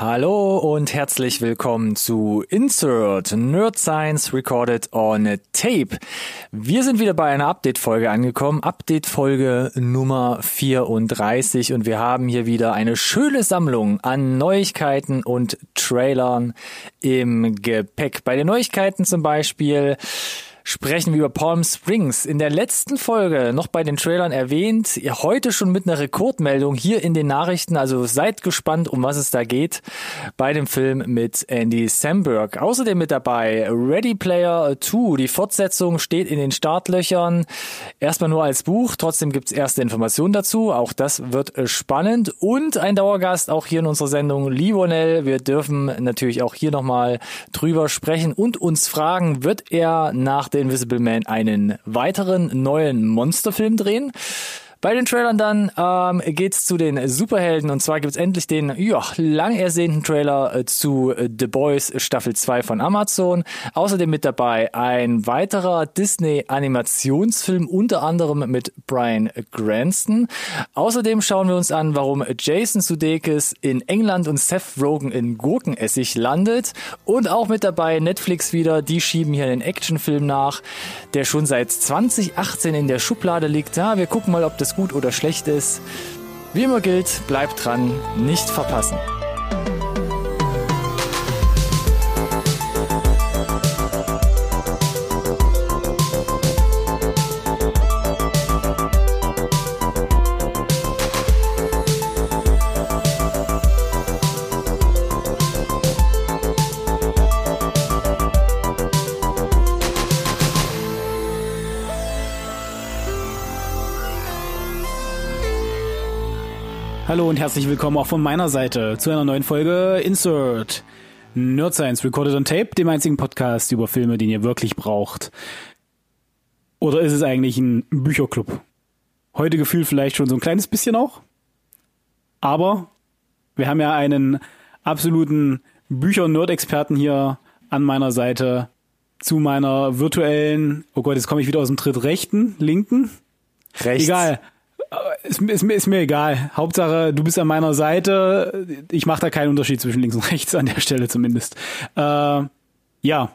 Hallo und herzlich willkommen zu Insert Nerd Science Recorded on Tape. Wir sind wieder bei einer Update-Folge angekommen, Update-Folge Nummer 34 und wir haben hier wieder eine schöne Sammlung an Neuigkeiten und Trailern im Gepäck. Bei den Neuigkeiten zum Beispiel sprechen wir über Palm Springs. In der letzten Folge noch bei den Trailern erwähnt, heute schon mit einer Rekordmeldung hier in den Nachrichten. Also seid gespannt, um was es da geht bei dem Film mit Andy Samberg. Außerdem mit dabei Ready Player 2. Die Fortsetzung steht in den Startlöchern. Erstmal nur als Buch, trotzdem gibt's erste Informationen dazu. Auch das wird spannend. Und ein Dauergast auch hier in unserer Sendung, Livonel. Wir dürfen natürlich auch hier nochmal drüber sprechen und uns fragen, wird er nach The Invisible Man einen weiteren neuen Monsterfilm drehen. Bei den Trailern dann ähm, geht's zu den Superhelden und zwar gibt's endlich den ja, lang ersehnten Trailer äh, zu äh, The Boys Staffel 2 von Amazon. Außerdem mit dabei ein weiterer Disney Animationsfilm, unter anderem mit Brian Cranston. Außerdem schauen wir uns an, warum Jason Sudeikis in England und Seth Rogen in Gurkenessig landet. Und auch mit dabei Netflix wieder, die schieben hier einen Actionfilm nach, der schon seit 2018 in der Schublade liegt. Ja, wir gucken mal, ob das gut oder schlecht ist. Wie immer gilt, bleibt dran, nicht verpassen. Hallo und herzlich willkommen auch von meiner Seite zu einer neuen Folge Insert Nerd Science Recorded on Tape, dem einzigen Podcast über Filme, den ihr wirklich braucht. Oder ist es eigentlich ein Bücherclub? Heute gefühlt vielleicht schon so ein kleines bisschen auch. Aber wir haben ja einen absoluten Bücher-Nerd-Experten hier an meiner Seite zu meiner virtuellen, oh Gott, jetzt komme ich wieder aus dem drittrechten, linken. Rechts. Egal. Ist, ist, ist mir egal. Hauptsache, du bist an meiner Seite. Ich mache da keinen Unterschied zwischen links und rechts an der Stelle zumindest. Äh, ja,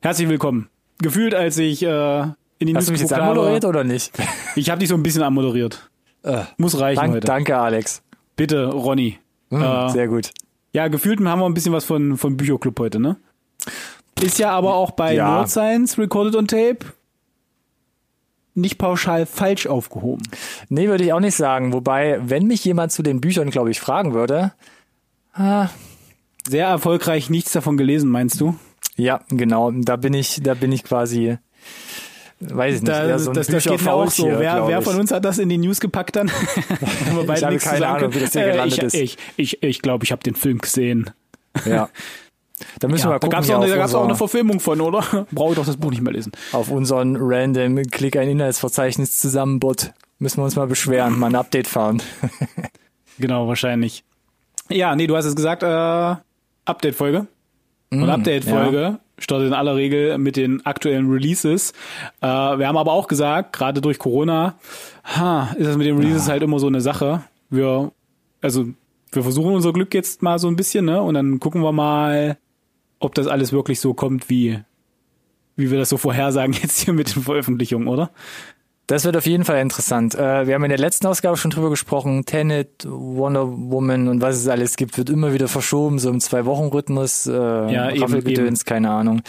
herzlich willkommen. Gefühlt, als ich äh, in die Hast du mich jetzt anmoderiert oder nicht? Ich habe dich so ein bisschen anmoderiert. Äh, Muss reichen dank, heute. Danke, Alex. Bitte, Ronny. Hm, Äh, sehr gut. Ja, gefühlt haben wir ein bisschen was von, von Bücherclub heute, ne? Ist ja aber auch bei Ja. Nerd Science Recorded on Tape nicht pauschal falsch aufgehoben. Nee, würde ich auch nicht sagen. Wobei, wenn mich jemand zu den Büchern, glaube ich, fragen würde, ah, Sehr erfolgreich nichts davon gelesen, meinst du? ja, genau, da bin ich, da bin ich quasi, weiß ich nicht, Da, so das, das geht mir auch so. Wer, glaub wer ich. von uns hat das in die News gepackt dann? Beide habe keine Ahnung, wie das hier Äh, gelandet ich, ist. Ich, ich, ich glaube, ich habe den Film gesehen. Ja. Da müssen wir Ja, mal da gucken, gab es auch, da auch eine Verfilmung von, oder? Brauche ich doch das Buch nicht mehr lesen. auf unseren random Klick ein Inhaltsverzeichnis zusammen Bot. Müssen wir uns mal beschweren, mal ein Update fahren. Genau, wahrscheinlich. Ja, nee, du hast es gesagt, äh, Update-Folge. Und Update-Folge startet in aller Regel mit den aktuellen Releases. Äh, wir haben aber auch gesagt, gerade durch Corona, ha, ist das mit den Releases halt immer so eine Sache. Wir, also, wir versuchen unser Glück jetzt mal so ein bisschen, ne? Und dann gucken wir mal, ob das alles wirklich so kommt, wie, wie wir das so vorhersagen jetzt hier mit den Veröffentlichungen, oder? Das wird auf jeden Fall interessant. Äh, wir haben in der letzten Ausgabe schon drüber gesprochen. Tenet, Wonder Woman und was es alles gibt, wird immer wieder verschoben, so im Zwei-Wochen-Rhythmus. Äh, Ja, eben, Raffelgedöns, keine Ahnung.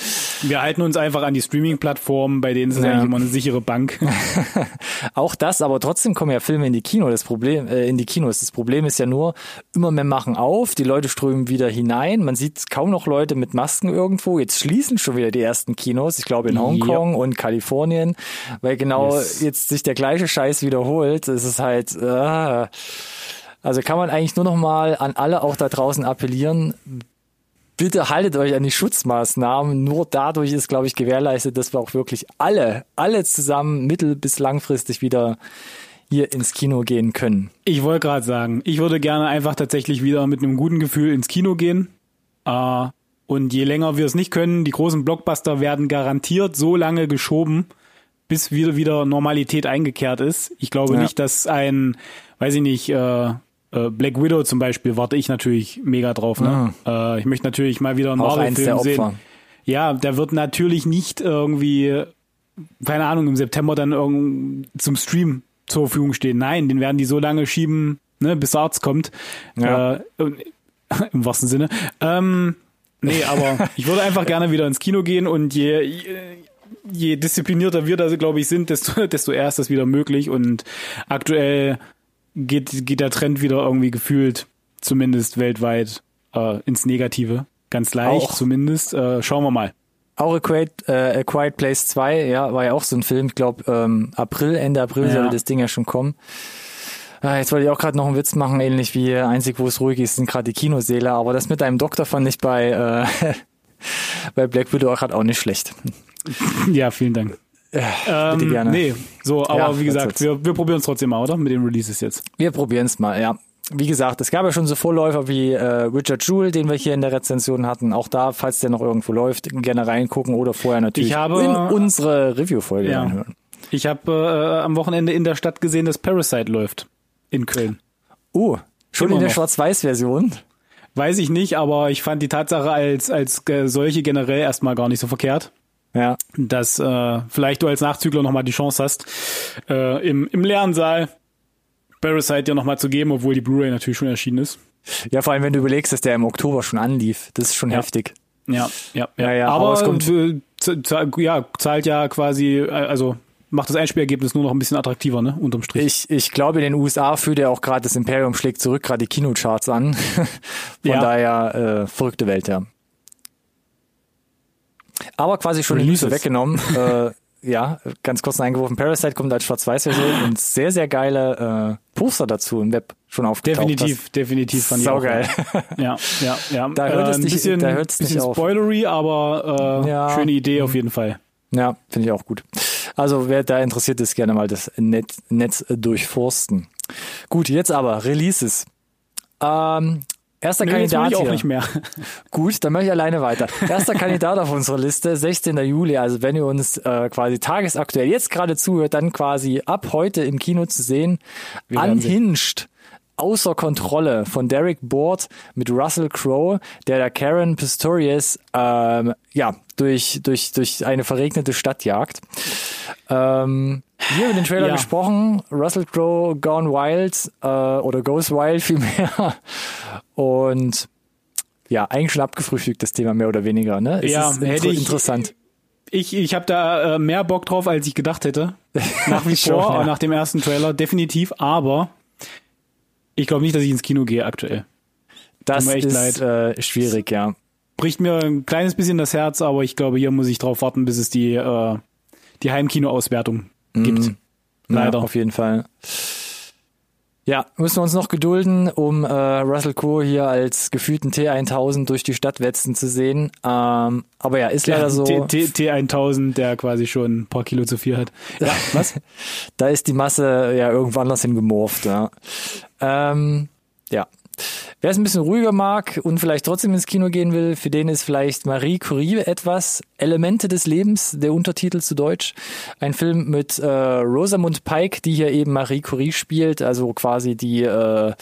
Wir halten uns einfach an die Streaming-Plattformen, bei denen ist es Ja. eigentlich immer eine sichere Bank. Auch das, aber trotzdem kommen ja Filme in die Kino. Das Problem, äh, in die Kinos. Das Problem ist ja nur, immer mehr machen auf, die Leute strömen wieder hinein. Man sieht kaum noch Leute mit Masken irgendwo. Jetzt schließen schon wieder die ersten Kinos. Ich glaube in Hongkong und Kalifornien, weil genau Yes. Jetzt sich der gleiche Scheiß wiederholt. Es ist halt, äh, also kann man eigentlich nur noch mal an alle auch da draußen appellieren. Bitte haltet euch an die Schutzmaßnahmen. Nur dadurch ist, glaube ich, gewährleistet, dass wir auch wirklich alle, alle zusammen mittel- bis langfristig wieder hier ins Kino gehen können. Ich wollte gerade sagen, ich würde gerne einfach tatsächlich wieder mit einem guten Gefühl ins Kino gehen. Äh, und je länger wir es nicht können, die großen Blockbuster werden garantiert so lange geschoben, bis wieder wieder Normalität eingekehrt ist. Ich glaube Ja. nicht, dass ein, weiß ich nicht, äh, äh, Black Widow zum Beispiel warte ich natürlich mega drauf. Ne? Äh, ich möchte natürlich mal wieder einen Marvel-Film sehen. Ja, der wird natürlich nicht irgendwie, keine Ahnung, im September dann irgend zum Stream zur Verfügung stehen. Nein, den werden die so lange schieben, ne, bis der Arzt kommt. Ja. Äh, Im wahrsten Sinne. Ähm, nee, aber ich würde einfach gerne wieder ins Kino gehen und je, je, je disziplinierter wir da, glaube ich, sind, desto, desto eher ist das wieder möglich und aktuell geht, geht der Trend wieder irgendwie gefühlt, zumindest weltweit, äh, ins Negative. Ganz leicht Auch. zumindest. Äh, schauen wir mal. Auch A Quiet, äh, A Quiet Place 2, ja, war ja auch so ein Film. Ich glaube, ähm, April, Ende April Ja. sollte das Ding ja schon kommen. Ah, jetzt wollte ich auch gerade noch einen Witz machen, ähnlich wie einzig, wo es ruhig ist, sind gerade die Kinosäle. Aber das mit deinem Doktor fand ich bei, äh, bei Black Widow gerade auch nicht schlecht. Ja, vielen Dank. bitte Ähm, gerne. Nee, so, aber Ja, wie gesagt, wir, wir probieren es trotzdem mal, oder? Mit den Releases jetzt. Wir probieren es mal, ja. Wie gesagt, es gab ja schon so Vorläufer wie äh, Richard Jewell, den wir hier in der Rezension hatten. Auch da, falls der noch irgendwo läuft, gerne reingucken oder vorher natürlich Ich habe- in unsere Review-Folge Ja. reinhören. Ich habe äh, am Wochenende in der Stadt gesehen, dass Parasite läuft. In Köln. Uh, schon Immer in der. Schwarz-Weiß-Version. Weiß ich nicht, aber ich fand die Tatsache als, als äh, solche generell erstmal gar nicht so verkehrt. Ja. Dass äh, vielleicht du als Nachzügler nochmal die Chance hast, äh, im, im Lernsaal Parasite dir nochmal zu geben, obwohl die Blu-ray natürlich schon erschienen ist. Ja, vor allem, wenn du überlegst, dass der im Oktober schon anlief. Das ist schon Ja. heftig. Ja, ja, Ja, ja, aber aber es kommt- äh, ja, zahlt ja quasi, äh, also macht das Einspielergebnis nur noch ein bisschen attraktiver, ne? Unterm Strich. Ich, ich glaube, in den USA führt ja auch gerade das Imperium schlägt zurück, gerade die Kinocharts an. Von Ja. daher äh, verrückte Welt, ja. Aber quasi schon die Releases. Nüsse weggenommen. äh, ja, ganz kurz eingeworfen. Parasite kommt als Schwarz-Weiß-Version und sehr, sehr geile äh, Poster dazu im Web schon aufgetaucht. definitiv, definitiv fand ich. Saugeil. Ja, ja, ja. Da hört äh, es ein nicht- bisschen, da hört es bisschen nicht auf. spoilery, aber äh, Ja. schöne Idee auf jeden Fall. Ja, finde ich auch gut. Also wer da interessiert ist, gerne mal das Netz, Netz durchforsten. Gut, jetzt aber Releases. Ähm, erster Nee, jetzt Kandidat ich auch nicht mehr. Gut, dann mache ich alleine weiter. Erster Kandidat auf unserer Liste, 16. Juli. Also wenn ihr uns äh, quasi tagesaktuell jetzt gerade zuhört, dann quasi ab heute im Kino zu sehen. Unhinged. Außer Kontrolle von Derek Board mit Russell Crowe, der da Karen Pistorius ähm, ja durch durch durch eine verregnete Stadt jagt. Ähm, wir haben den Trailer Ja. gesprochen. Russell Crowe Gone Wild äh, oder Goes Wild vielmehr. Und ja, eigentlich schon abgefrühstückt, das Thema mehr oder weniger. Ne? Es Ja, ist hätte ich- interessant. Ich, ich habe da äh, mehr Bock drauf, als ich gedacht hätte. Nach wie Schon, vor, ja. nach dem ersten Trailer, definitiv. Aber ich glaube nicht, dass ich ins Kino gehe aktuell. Das ist äh, schwierig, ja. Bricht mir ein kleines bisschen das Herz, aber ich glaube, hier muss ich drauf warten, bis es die, äh, die Heimkino-Auswertung gibt. Leider. Ja, auf jeden Fall. Ja, müssen wir uns noch gedulden, um äh, Russell Crowe hier als gefühlten T1000 durch die Stadt wetzen zu sehen. Ähm, aber ja, ist leider Der so. T- T- T1000, der quasi schon ein paar Kilo zu viel hat. Ja, was? da ist die Masse ja irgendwo anders hingemorpht. Ja. Ähm, ja. Wer es ein bisschen ruhiger mag und vielleicht trotzdem ins Kino gehen will, für den ist vielleicht Marie Curie etwas. Elemente des Lebens, der Untertitel zu Deutsch. Ein Film mit äh, Rosamund Pike, die hier eben Marie Curie spielt, also quasi die äh,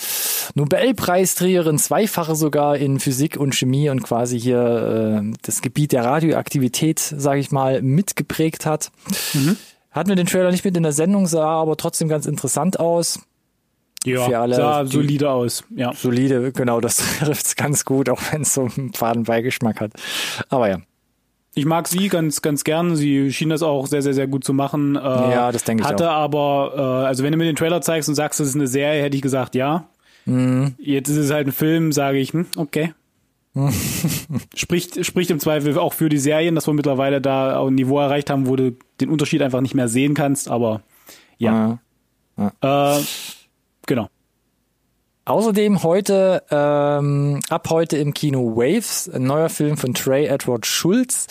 Nobelpreisträgerin, zweifache sogar in Physik und Chemie und quasi hier äh, das Gebiet der Radioaktivität, sage ich mal, mitgeprägt hat. Hatten wir den Trailer nicht mit in der Sendung, sah aber trotzdem ganz interessant aus. Ja, Für alle, sah solide aus. Ja. Solide, genau, das trifft's ganz gut, auch wenn es so einen faden Beigeschmack hat. Aber ja, Ich mag sie ganz, ganz gern. Sie schien das auch sehr, sehr, sehr gut zu machen. Äh, Ja, das denke ich Hatte auch. aber, äh, also wenn du mir den Trailer zeigst und sagst, das ist eine Serie, hätte ich gesagt, ja. Mhm. Jetzt ist es halt ein Film, sage ich, hm, okay. spricht, spricht im Zweifel auch für die Serien, dass wir mittlerweile da ein Niveau erreicht haben, wo du den Unterschied einfach nicht mehr sehen kannst, aber ja. Äh, genau. Außerdem heute, ähm, ab heute im Kino Waves, ein neuer Film von Trey Edward Schulz.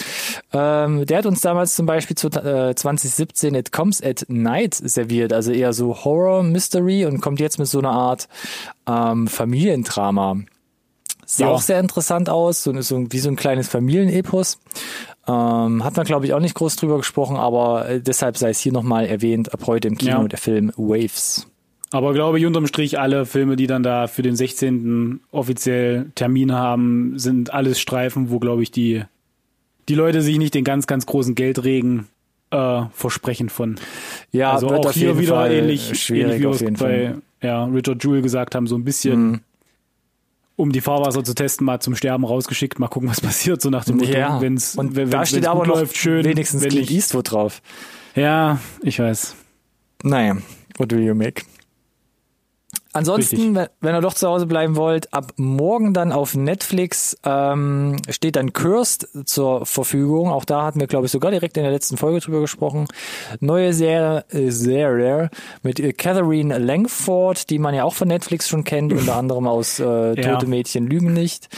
Ähm, der hat uns damals zum Beispiel zu, äh, 2017 It Comes at Night serviert, also eher so Horror Mystery und kommt jetzt mit so einer Art ähm, Familiendrama. Sah Ja. auch sehr interessant aus, so, so wie so ein kleines Familienepos. Ähm, hat man, glaube ich, auch nicht groß drüber gesprochen, aber äh, deshalb sei es hier nochmal erwähnt, ab heute im Kino Ja. der Film Waves. Aber glaube ich, unterm Strich alle Filme, die dann da für den 16. offiziell Termin haben, sind alles Streifen, wo, glaube ich, die, die Leute sich nicht den ganz, ganz großen Geldregen äh, versprechen von. Ja, also auch hier wieder Fall ähnlich, schwierig ähnlich wie wir auf es jeden bei Fall. ja, Richard Jewell gesagt haben, so ein bisschen, Mhm. um die Fahrwasser zu testen, mal zum Sterben rausgeschickt, mal gucken, was passiert, so nach dem Motto, Ja, wenn's, und wenn, da steht aber noch läuft, schön, wenigstens Clint Eastwood drauf. Ja, ich weiß. Naja, what do you make? Ansonsten, Richtig. wenn, wenn ihr doch zu Hause bleiben wollt, ab morgen dann auf Netflix ähm, steht dann Cursed zur Verfügung. Auch da hatten wir, glaube ich, sogar direkt in der letzten Folge drüber gesprochen. Neue Serie, äh, Serie mit äh, Catherine Langford, die man ja auch von Netflix schon kennt, unter anderem aus äh, Ja. Tote Mädchen lügen nicht.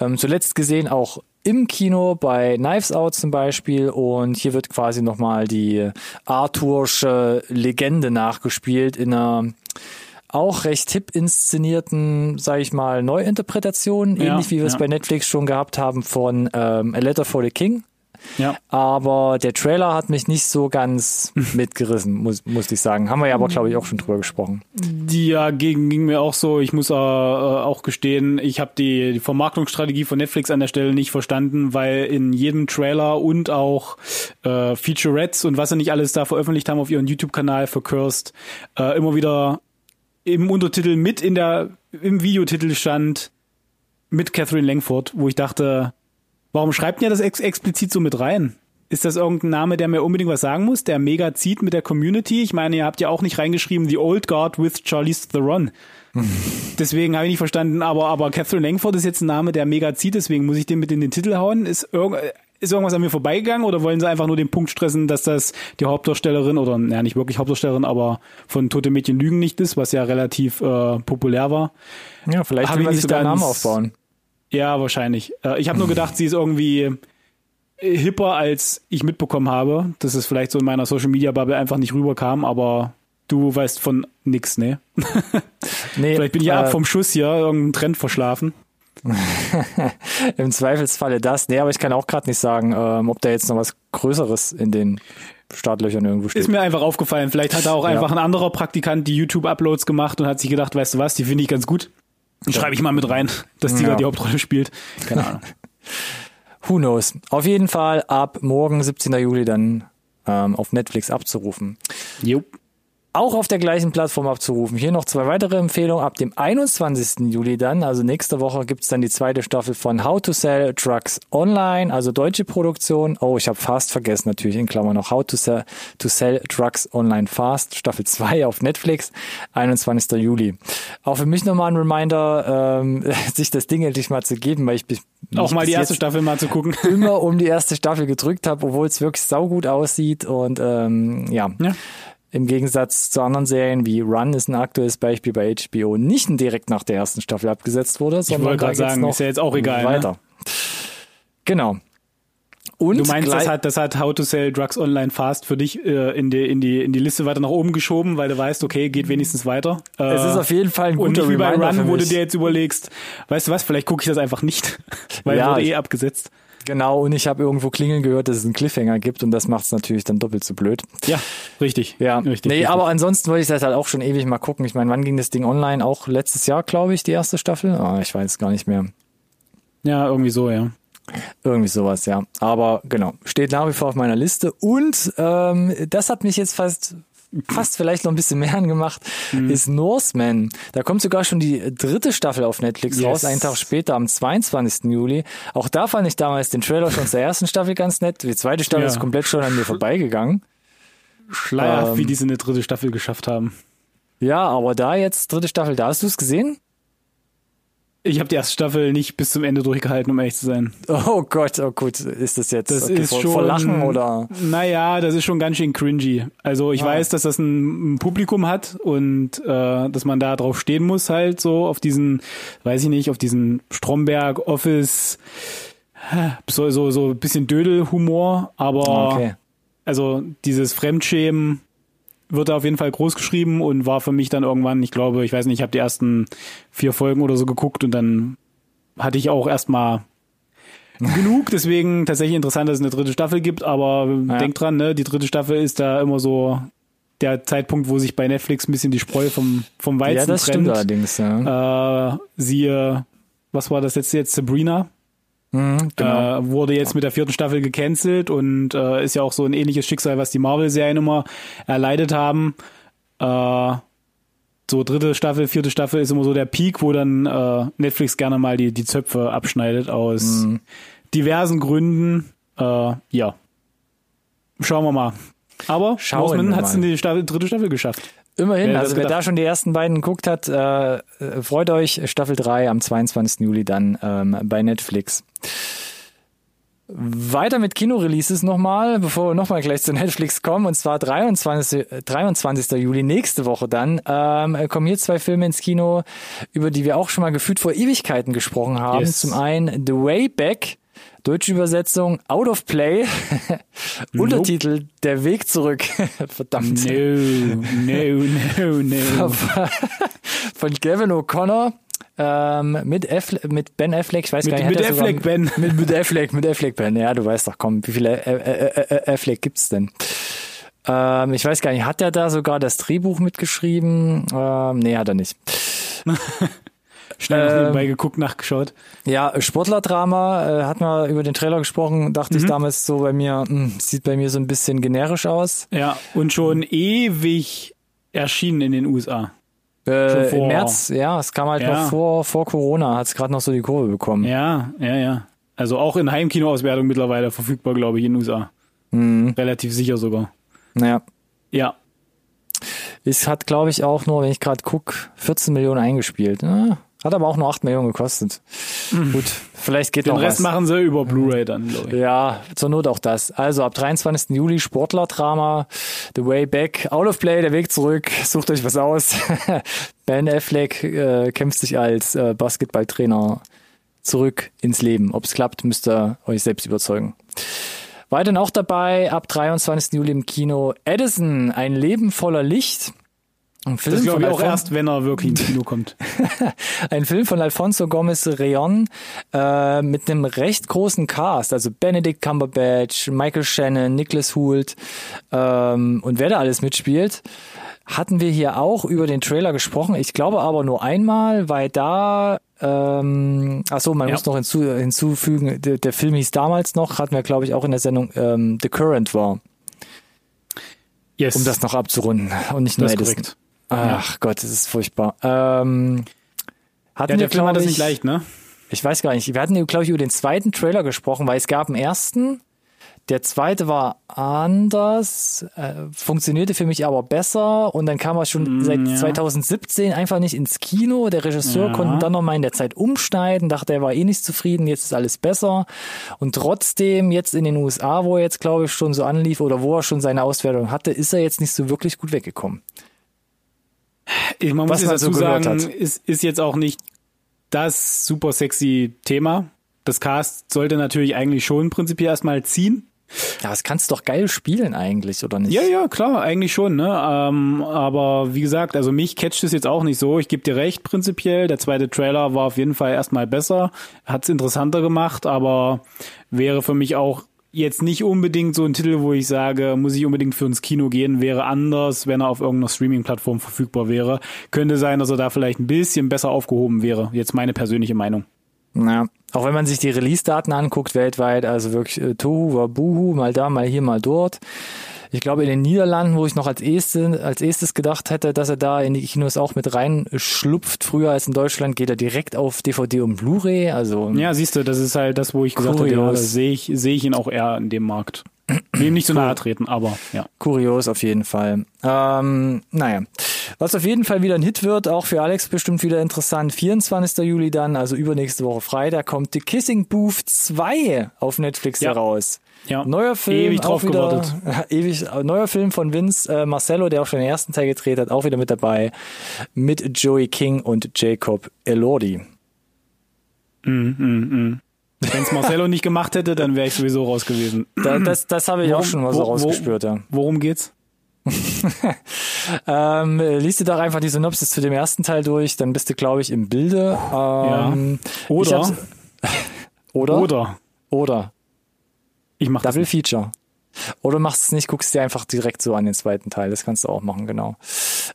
Ähm, zuletzt gesehen auch im Kino bei Knives Out zum Beispiel und hier wird quasi nochmal die Arthursche Legende nachgespielt in einer auch recht hip inszenierten, sage ich mal, Neuinterpretation, Ja, ähnlich wie wir es ja. bei Netflix schon gehabt haben von ähm, A Letter for the King. Ja. Aber der Trailer hat mich nicht so ganz mitgerissen, muss, muss ich sagen. Haben wir ja aber, glaube ich, auch schon drüber gesprochen. Die ja gegen, ging mir auch so. Ich muss äh, äh, auch gestehen, ich habe die, die Vermarktungsstrategie von Netflix an der Stelle nicht verstanden, weil in jedem Trailer und auch äh, Featurettes und was sie nicht alles da veröffentlicht haben auf ihren YouTube-Kanal für Cursed, äh, immer wieder im Untertitel mit in der im Videotitel stand mit Catherine Langford, wo ich dachte, warum schreibt ihr das ex explizit so mit rein? Ist das irgendein Name, der mir unbedingt was sagen muss, der mega zieht mit der Community? Ich meine, ihr habt ja auch nicht reingeschrieben, The Old Guard with Charlize Theron. Deswegen habe ich nicht verstanden, aber, aber Catherine Langford ist jetzt ein Name, der mega zieht, deswegen muss ich den mit in den Titel hauen. Ist, irgend, ist irgendwas an mir vorbeigegangen oder wollen sie einfach nur den Punkt stressen, dass das die Hauptdarstellerin oder, naja, nicht wirklich Hauptdarstellerin, aber von Tote Mädchen Lügen nicht ist, was ja relativ äh, populär war? Ja, vielleicht will man sich da einen Namen aufbauen. Ja, wahrscheinlich. Äh, ich habe nur gedacht, sie ist irgendwie äh, hipper, als ich mitbekommen habe, dass es vielleicht so in meiner Social Media Bubble einfach nicht rüberkam, aber du weißt von nix, ne? Nee, Vielleicht bin ich ja äh, ab vom Schuss hier, irgendeinen Trend verschlafen. Im Zweifelsfalle das. Nee, aber ich kann auch gerade nicht sagen, ähm, ob da jetzt noch was Größeres in den Startlöchern irgendwo steht. Ist mir einfach aufgefallen. Vielleicht hat da auch Ja. einfach ein anderer Praktikant die YouTube-Uploads gemacht und hat sich gedacht, weißt du was, die finde ich ganz gut. Dann schreibe ich mal mit rein, dass die Ja. da die Hauptrolle spielt. Keine Ahnung. Who knows? Auf jeden Fall ab morgen, 17. Juli, dann ähm, auf Netflix abzurufen. Jo. Auch auf der gleichen Plattform abzurufen. Hier noch zwei weitere Empfehlungen. Ab dem 21. Juli dann, also nächste Woche, gibt's dann die zweite Staffel von How to Sell Drugs Online, also deutsche Produktion. Oh, ich habe Fast vergessen, natürlich in Klammern noch. How to Sell, to sell Drugs Online Fast, Staffel 2 auf Netflix, 21. Juli. Auch für mich nochmal ein Reminder, ähm, sich das Ding endlich mal zu geben, weil ich bis, Auch mal die erste Staffel mal zu gucken. immer um die erste Staffel gedrückt habe, obwohl es wirklich saugut aussieht und ähm, ja. Ja. Im Gegensatz zu anderen Serien wie Run ist ein aktuelles Beispiel bei HBO nicht direkt nach der ersten Staffel abgesetzt wurde, sondern wollte da gerade sagen, noch ist ja jetzt auch egal, ne? Weiter. Genau. Und Du meinst, das hat, das hat How to Sell Drugs Online Fast für dich äh, in, die, in, die, in die Liste weiter nach oben geschoben, weil du weißt, okay, geht wenigstens weiter. Äh, es ist auf jeden Fall ein und guter nicht wie bei Run, wo du dir jetzt überlegst, weißt du was, vielleicht gucke ich das einfach nicht, weil Ja, wurde ich- eh abgesetzt. Genau, und ich habe irgendwo klingeln gehört, dass es einen Cliffhanger gibt und das macht es natürlich dann doppelt so blöd. Ja, richtig. Ja, richtig. nee, richtig. aber ansonsten wollte ich das halt auch schon ewig mal gucken. Ich meine, wann ging das Ding online? Auch letztes Jahr, glaube ich, die erste Staffel? Ah, ich weiß gar nicht mehr. Ja, irgendwie so, ja. Irgendwie sowas, ja. Aber genau, steht nach wie vor auf meiner Liste. Und ähm, das hat mich jetzt fast fast vielleicht noch ein bisschen mehr angemacht, Mhm. ist Norseman. Da kommt sogar schon die dritte Staffel auf Netflix Yes. raus, einen Tag später, am 22. Juli. Auch da fand ich damals den Trailer schon zur ersten Staffel ganz nett. Die zweite Staffel Ja. ist komplett schon an mir vorbeigegangen. Schleierhaft, Ähm, wie die es in eine dritte Staffel geschafft haben. Ja, aber da jetzt dritte Staffel, da hast du es gesehen? Ich habe die erste Staffel nicht bis zum Ende durchgehalten, um ehrlich zu sein. Oh Gott, oh gut, ist das jetzt Das okay, ist vor, schon vor Lachen oder? Naja, das ist schon ganz schön cringy. Also ich Ah. weiß, dass das ein, ein Publikum hat und äh, dass man da drauf stehen muss, halt so auf diesen, weiß ich nicht, auf diesen Stromberg Office, so so so ein bisschen Dödel-Humor, aber Okay. also dieses Fremdschämen wird da auf jeden Fall groß geschrieben und war für mich dann irgendwann, ich glaube, ich weiß nicht, ich habe die ersten vier Folgen oder so geguckt und dann hatte ich auch erstmal genug. Deswegen tatsächlich interessant, dass es eine dritte Staffel gibt, aber Ja. denkt dran, ne, die dritte Staffel ist da immer so der Zeitpunkt, wo sich bei Netflix ein bisschen die Spreu vom, vom Weizen Ja, das trennt. stimmt allerdings, ja. Äh, siehe, was war das letzte jetzt? Sabrina. Mhm, genau. Äh, wurde jetzt mit der vierten Staffel gecancelt und äh, ist ja auch so ein ähnliches Schicksal, was die Marvel-Serien immer erleidet haben. Äh, so dritte Staffel, vierte Staffel ist immer so der Peak, wo dann äh, Netflix gerne mal die, die Zöpfe abschneidet aus Mhm. diversen Gründen. Äh, ja. Schauen wir mal. Aber Schauen wir hat es in die Staffel, dritte Staffel geschafft. Immerhin, wer also wer da schon die ersten beiden geguckt hat, äh, äh, freut euch, Staffel 3 am 22. Juli dann ähm, bei Netflix. Weiter mit Kinoreleases nochmal, bevor wir nochmal gleich zu Netflix kommen, und zwar 23. 23. Juli, nächste Woche dann, ähm, kommen hier zwei Filme ins Kino, über die wir auch schon mal gefühlt vor Ewigkeiten gesprochen haben. Yes. Zum einen The Way Back, deutsche Übersetzung Out of Play, Untertitel Der Weg zurück, verdammt. No, no, no, no. von Gavin O'Connor ähm, mit, Affle mit Ben Affleck, ich weiß Mit- gar nicht. mit Affleck, Ben. Mit, mit Affleck, mit Affleck Ben. Ja, du weißt doch, komm, wie viele äh, äh, äh, Affleck gibt's denn? Ähm, ich weiß gar nicht, hat er da sogar das Drehbuch mitgeschrieben? Ähm, nee, hat er nicht. Schnell noch Ähm, nebenbei geguckt, nachgeschaut. Ja, Sportlerdrama, äh, hat man über den Trailer gesprochen, dachte Mhm. ich damals so bei mir, mh, sieht bei mir so ein bisschen generisch aus. Ja, und schon ewig erschienen in den USA. Äh, Schon Im März, ja, es kam halt Ja. noch vor, vor Corona, hat's gerade noch so die Kurve bekommen. Ja, ja, ja. Also auch in Heimkinoauswertung mittlerweile verfügbar, glaube ich, in den USA. Mhm. Relativ sicher sogar. Naja, Ja. Es hat, glaube ich, auch nur, wenn ich gerade guck, 14 Millionen eingespielt. Ja, hat aber auch nur 8 Millionen gekostet. Gut, vielleicht geht Den noch Rest was. machen sie über Blu-ray dann, glaube ich. Ja, zur Not auch das. Also ab 23. Juli Sportlerdrama, The Way Back, Out of Play, der Weg zurück, sucht euch was aus. Ben Affleck äh, kämpft sich als äh, Basketballtrainer zurück ins Leben. Ob es klappt, müsst ihr euch selbst überzeugen. Weiterhin auch dabei, ab 23. Juli im Kino Edison, ein Leben voller Licht. Ein Film, Das glaube ich auch Alfon- erst, wenn er wirklich ins Kino kommt. ein Film von Alfonso Gomez Reon äh, mit einem recht großen Cast, also Benedict Cumberbatch, Michael Shannon, Nicholas Hoult ähm, und wer da alles mitspielt, hatten wir hier auch über den Trailer gesprochen. Ich glaube aber nur einmal, weil da ähm, ach so, man Ja. muss noch hinzu, hinzufügen, der, der Film hieß damals noch, hatten wir glaube ich auch in der Sendung ähm, The Current war, Yes. um das noch abzurunden und nicht nur Das Edison. korrekt. Ach Gott, das ist furchtbar. Ähm, hatten Ja, wir, der Film hat das ich, nicht leicht, ne? Ich weiß gar nicht. Wir hatten, glaube ich, über den zweiten Trailer gesprochen, weil es gab einen ersten. Der zweite war anders, äh, funktionierte für mich aber besser und dann kam er schon seit Mm, ja. 2017 einfach nicht ins Kino. Der Regisseur Ja. konnte dann nochmal in der Zeit umschneiden, dachte, er war eh nicht zufrieden, jetzt ist alles besser. Und trotzdem, jetzt in den USA, wo er jetzt, glaube ich, schon so anlief oder wo er schon seine Auswertung hatte, ist er jetzt nicht so wirklich gut weggekommen. Ich, man Was muss jetzt so dazu gehört sagen, ist, ist jetzt auch nicht das super sexy Thema. Das Cast sollte natürlich eigentlich schon prinzipiell erstmal ziehen. Ja, das kannst du doch geil spielen eigentlich, oder nicht? Ja, ja, klar, eigentlich schon, ne? Ähm, aber wie gesagt, also mich catcht es jetzt auch nicht so. Ich gebe dir recht, prinzipiell. Der zweite Trailer war auf jeden Fall erstmal besser, hat es interessanter gemacht, aber wäre für mich auch jetzt nicht unbedingt so ein Titel, wo ich sage, muss ich unbedingt für ins Kino gehen, wäre anders, wenn er auf irgendeiner Streaming-Plattform verfügbar wäre. Könnte sein, dass er da vielleicht ein bisschen besser aufgehoben wäre. Jetzt meine persönliche Meinung. Ja, auch wenn man sich die Release-Daten anguckt weltweit, also wirklich äh, Tohu war Buhu, mal da, mal hier, mal dort. Ich glaube, in den Niederlanden, wo ich noch als, erste, als erstes gedacht hätte, dass er da in die Kinos auch mit reinschlupft, früher als in Deutschland, geht er direkt auf DVD und Blu-ray. Also Ja, siehst du, das ist halt das, wo ich gesagt habe, ja, das sehe ich, sehe ich ihn auch eher in dem Markt. Will ihm nicht so nahe treten, aber ja. kurios auf jeden Fall. Ähm, naja, was auf jeden Fall wieder ein Hit wird, auch für Alex bestimmt wieder interessant. 24. Juli dann, also übernächste Woche Freitag, kommt The Kissing Booth 2 auf Netflix Ja. heraus. Ja. Neuer Film, Ewig drauf wieder, gewartet. ewig, neuer Film von Vince äh, Marcello, der auch schon den ersten Teil gedreht hat, auch wieder mit dabei, mit Joey King und Jacob Elordi. Wenn es Marcello nicht gemacht hätte, dann wäre ich sowieso raus gewesen. Da, das das habe ich auch schon mal so wo- rausgespürt. Ja. Worum geht's? Ähm, liest du doch einfach die Synopsis zu dem ersten Teil durch, dann bist du, glaube ich, im Bilde. Ähm, ich Oder, oder? oder, Oder. Ich mach das Double nicht. Feature. Oder machst es nicht, guckst dir einfach direkt so an den zweiten Teil. Das kannst du auch machen, genau.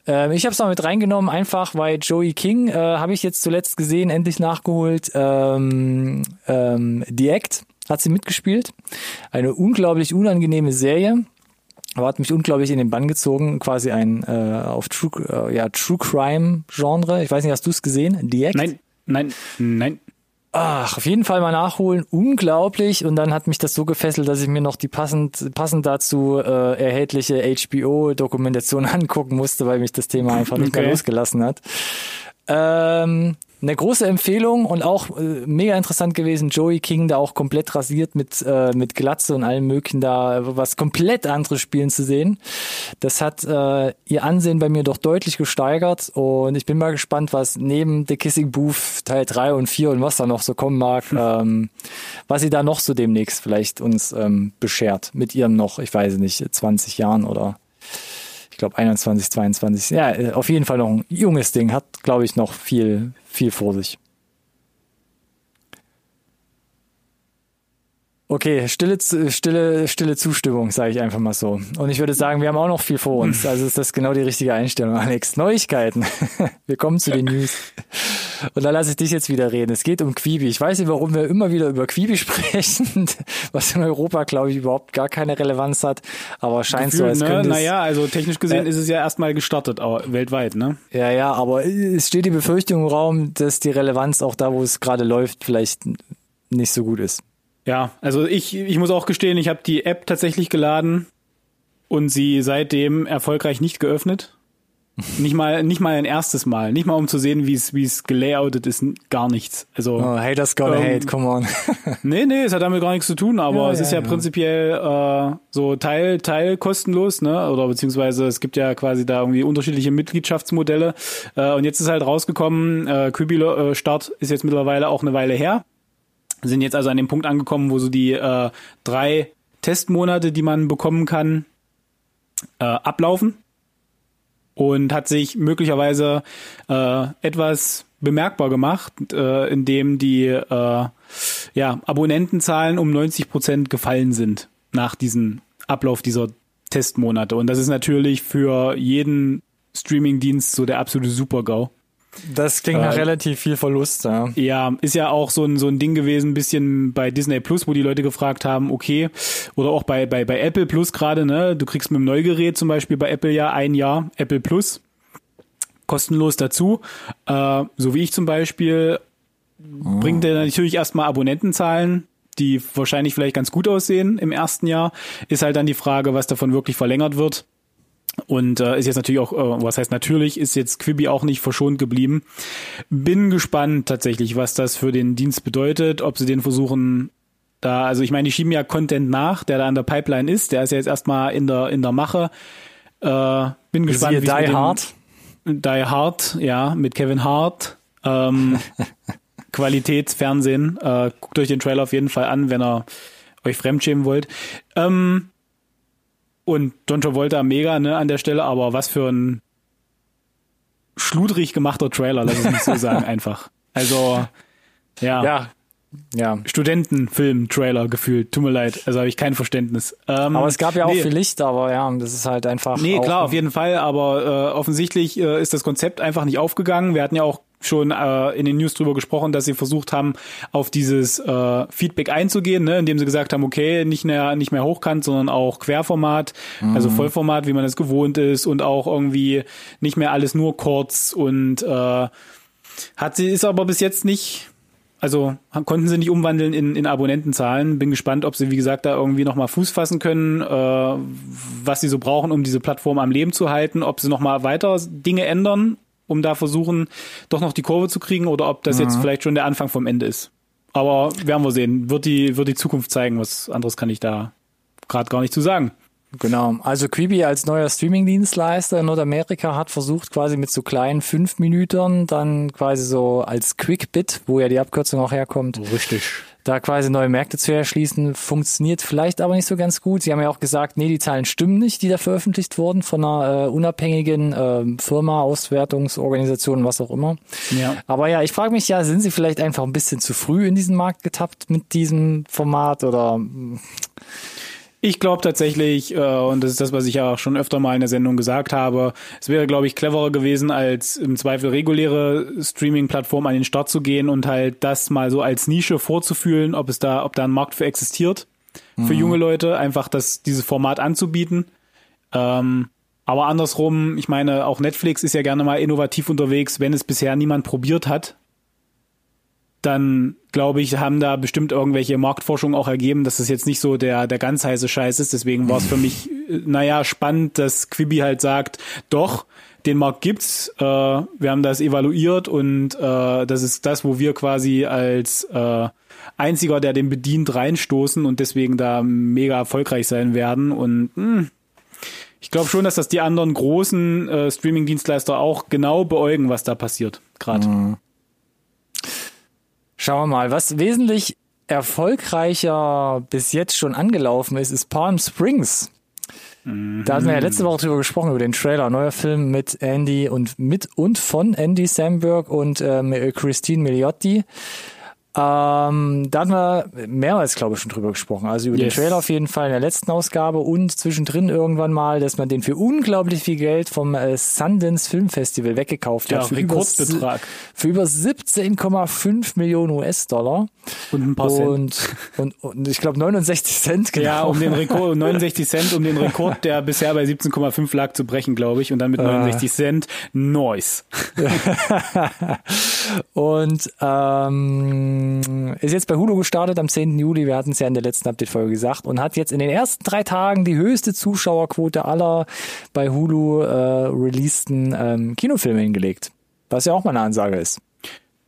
Ähm, ich habe es mal mit reingenommen, einfach weil Joey King äh, habe ich jetzt zuletzt gesehen, endlich nachgeholt. Ähm, ähm, The Act hat sie mitgespielt. Eine unglaublich unangenehme Serie. Aber hat mich unglaublich in den Bann gezogen, quasi ein äh, auf True, äh, ja, True Crime Genre. Ich weiß nicht, hast du es gesehen? The Act? Nein, nein, nein. Ach, auf jeden Fall mal nachholen. Unglaublich. Und dann hat mich das so gefesselt, dass ich mir noch die passend, passend dazu äh, erhältliche HBO-Dokumentation angucken musste, weil mich das Thema einfach nicht mehr losgelassen hat. Ähm, eine große Empfehlung und auch äh, mega interessant gewesen, Joey King da auch komplett rasiert mit, äh, mit Glatze und allem möglichen da was komplett anderes spielen zu sehen. Das hat äh, ihr Ansehen bei mir doch deutlich gesteigert und ich bin mal gespannt, was neben The Kissing Booth Teil 3 und 4 und was da noch so kommen mag, hm. ähm, was sie da noch so demnächst vielleicht uns ähm, beschert mit ihrem noch, ich weiß nicht, 20 Jahren oder glaube 21, 22. Ja, äh, auf jeden Fall noch ein junges Ding, hat glaube ich noch viel, viel vor sich. Okay, stille, stille, stille Zustimmung, sage ich einfach mal so. Und ich würde sagen, wir haben auch noch viel vor uns. Also ist das genau die richtige Einstellung, Alex. Neuigkeiten. Wir kommen zu den News. Und da lasse ich dich jetzt wieder reden. Es geht um Quibi. Ich weiß nicht, warum wir immer wieder über Quibi sprechen, was in Europa, glaube ich, überhaupt gar keine Relevanz hat. Aber scheint Gefühl, so, als ne? könnte Naja, also technisch gesehen äh, ist es ja erstmal gestartet, aber weltweit, ne? Ja, ja, aber es steht die Befürchtung im Raum, dass die Relevanz auch da, wo es gerade läuft, vielleicht nicht so gut ist. Ja, also ich, ich muss auch gestehen, ich habe die App tatsächlich geladen und sie seitdem erfolgreich nicht geöffnet. nicht mal, nicht mal ein erstes Mal. Nicht mal um zu sehen, wie es, wie es gelayoutet ist, gar nichts. Also. Oh, haters gonna ähm, hate, come on. nee, nee, es hat damit gar nichts zu tun, aber ja, es ist ja, ja, prinzipiell äh, so Teil, Teil kostenlos, ne? Oder beziehungsweise es gibt ja quasi da irgendwie unterschiedliche Mitgliedschaftsmodelle. Äh, und jetzt ist halt rausgekommen, äh, Quibi äh, Start ist jetzt mittlerweile auch eine Weile her sind jetzt also an dem Punkt angekommen, wo so die äh, drei Testmonate, die man bekommen kann, äh, ablaufen und hat sich möglicherweise äh, etwas bemerkbar gemacht, äh, indem die äh, ja, Abonnentenzahlen um 90 Prozent gefallen sind nach diesem Ablauf dieser Testmonate. Und das ist natürlich für jeden Streamingdienst so der absolute Super-GAU. Das klingt nach äh, relativ viel Verlust, ja. Ja, ist ja auch so ein, so ein Ding gewesen, ein bisschen bei Disney Plus, wo die Leute gefragt haben, okay, oder auch bei, bei, bei Apple Plus gerade, ne, du kriegst mit dem Neugerät zum Beispiel bei Apple ja ein Jahr Apple Plus kostenlos dazu. Äh, so wie ich zum Beispiel, oh. bringt er natürlich erstmal Abonnentenzahlen, die wahrscheinlich vielleicht ganz gut aussehen im ersten Jahr. Ist halt dann die Frage, was davon wirklich verlängert wird. Und äh, ist jetzt natürlich auch, äh, was heißt natürlich, ist jetzt Quibi auch nicht verschont geblieben. Bin gespannt tatsächlich, was das für den Dienst bedeutet, ob sie den versuchen da, also ich meine, die schieben ja Content nach, der da an der Pipeline ist, der ist ja jetzt erstmal in der in der Mache. Äh, bin gespannt, wie Die Hard. Die Hard, ja, mit Kevin Hart. Ähm, Qualitätsfernsehen. Äh, guckt euch den Trailer auf jeden Fall an, wenn ihr euch fremdschämen wollt. Ähm, und Don Travolta mega, ne, an der Stelle, aber was für ein schludrig gemachter Trailer, lass es mich so sagen, einfach. Also, ja. Ja. Ja. Studentenfilm-Trailer gefühlt. Tut mir leid. Also habe ich kein Verständnis. Ähm, aber es gab ja auch nee. viel Licht, aber ja, das ist halt einfach. Nee, klar, auf jeden Fall. Aber äh, offensichtlich äh, ist das Konzept einfach nicht aufgegangen. Wir hatten ja auch schon äh, in den News drüber gesprochen, dass sie versucht haben, auf dieses äh, Feedback einzugehen, ne, indem sie gesagt haben, okay, nicht mehr nicht mehr hochkant, sondern auch Querformat, mhm. also Vollformat, wie man es gewohnt ist und auch irgendwie nicht mehr alles nur kurz und äh, hat sie ist aber bis jetzt nicht also konnten sie nicht umwandeln in, in Abonnentenzahlen. Bin gespannt, ob sie, wie gesagt, da irgendwie nochmal Fuß fassen können, äh, was sie so brauchen, um diese Plattform am Leben zu halten, ob sie nochmal weiter Dinge ändern um da versuchen, doch noch die Kurve zu kriegen oder ob das mhm. jetzt vielleicht schon der Anfang vom Ende ist. Aber werden wir sehen. Wird die, wird die Zukunft zeigen. Was anderes kann ich da gerade gar nicht zu sagen. Genau. Also Quibi als neuer Streaming-Dienstleister in Nordamerika hat versucht, quasi mit so kleinen fünf Minuten dann quasi so als Quick-Bit, wo ja die Abkürzung auch herkommt. Richtig da quasi neue Märkte zu erschließen, funktioniert vielleicht aber nicht so ganz gut. Sie haben ja auch gesagt, nee, die Zahlen stimmen nicht, die da veröffentlicht wurden von einer äh, unabhängigen äh, Firma, Auswertungsorganisation, was auch immer. Ja. Aber ja, ich frage mich ja, sind sie vielleicht einfach ein bisschen zu früh in diesen Markt getappt mit diesem Format oder Ich glaube tatsächlich, äh, und das ist das, was ich ja auch schon öfter mal in der Sendung gesagt habe, es wäre, glaube ich, cleverer gewesen, als im Zweifel reguläre Streaming-Plattformen an den Start zu gehen und halt das mal so als Nische vorzufühlen, ob es da, ob da ein Markt für existiert, für mhm. junge Leute, einfach das, dieses Format anzubieten. Ähm, aber andersrum, ich meine, auch Netflix ist ja gerne mal innovativ unterwegs, wenn es bisher niemand probiert hat, dann glaube ich, haben da bestimmt irgendwelche Marktforschungen auch ergeben, dass das jetzt nicht so der, der ganz heiße Scheiß ist. Deswegen war es für mich, äh, naja, spannend, dass Quibi halt sagt, doch, den Markt gibt's, äh, wir haben das evaluiert und äh, das ist das, wo wir quasi als äh, einziger, der den bedient, reinstoßen und deswegen da mega erfolgreich sein werden. Und mh, hm, ich glaube schon, dass das die anderen großen äh, Streaming-Dienstleister auch genau beäugen, was da passiert gerade. Mhm. Schauen wir mal, was wesentlich erfolgreicher bis jetzt schon angelaufen ist, ist Palm Springs. Da hatten wir ja letzte Woche drüber gesprochen, über den Trailer. Neuer Film mit Andy und mit und von Andy Samberg und äh, Christine Milioti. Ähm, da hatten wir mehrmals, glaube ich, schon drüber gesprochen. Also über yes. den Trailer auf jeden Fall in der letzten Ausgabe und zwischendrin irgendwann mal, dass man den für unglaublich viel Geld vom äh, Sundance Film Festival weggekauft ja, hat. Für Rekordbetrag. Über, für über 17,5 Millionen US-Dollar. Und ein paar Cent. Und, und, und ich glaube 69 Cent, genau. Ja, um den Rekord, 69 Cent, um den Rekord, der bisher bei 17,5 lag, zu brechen, glaube ich. Und dann mit 69 äh. Cent. Noise. und ähm, ist jetzt bei Hulu gestartet am 10. Juli, wir hatten es ja in der letzten Update-Folge gesagt, und hat jetzt in den ersten drei Tagen die höchste Zuschauerquote aller bei Hulu äh, releaseden ähm, Kinofilme hingelegt. Was ja auch mal eine Ansage ist.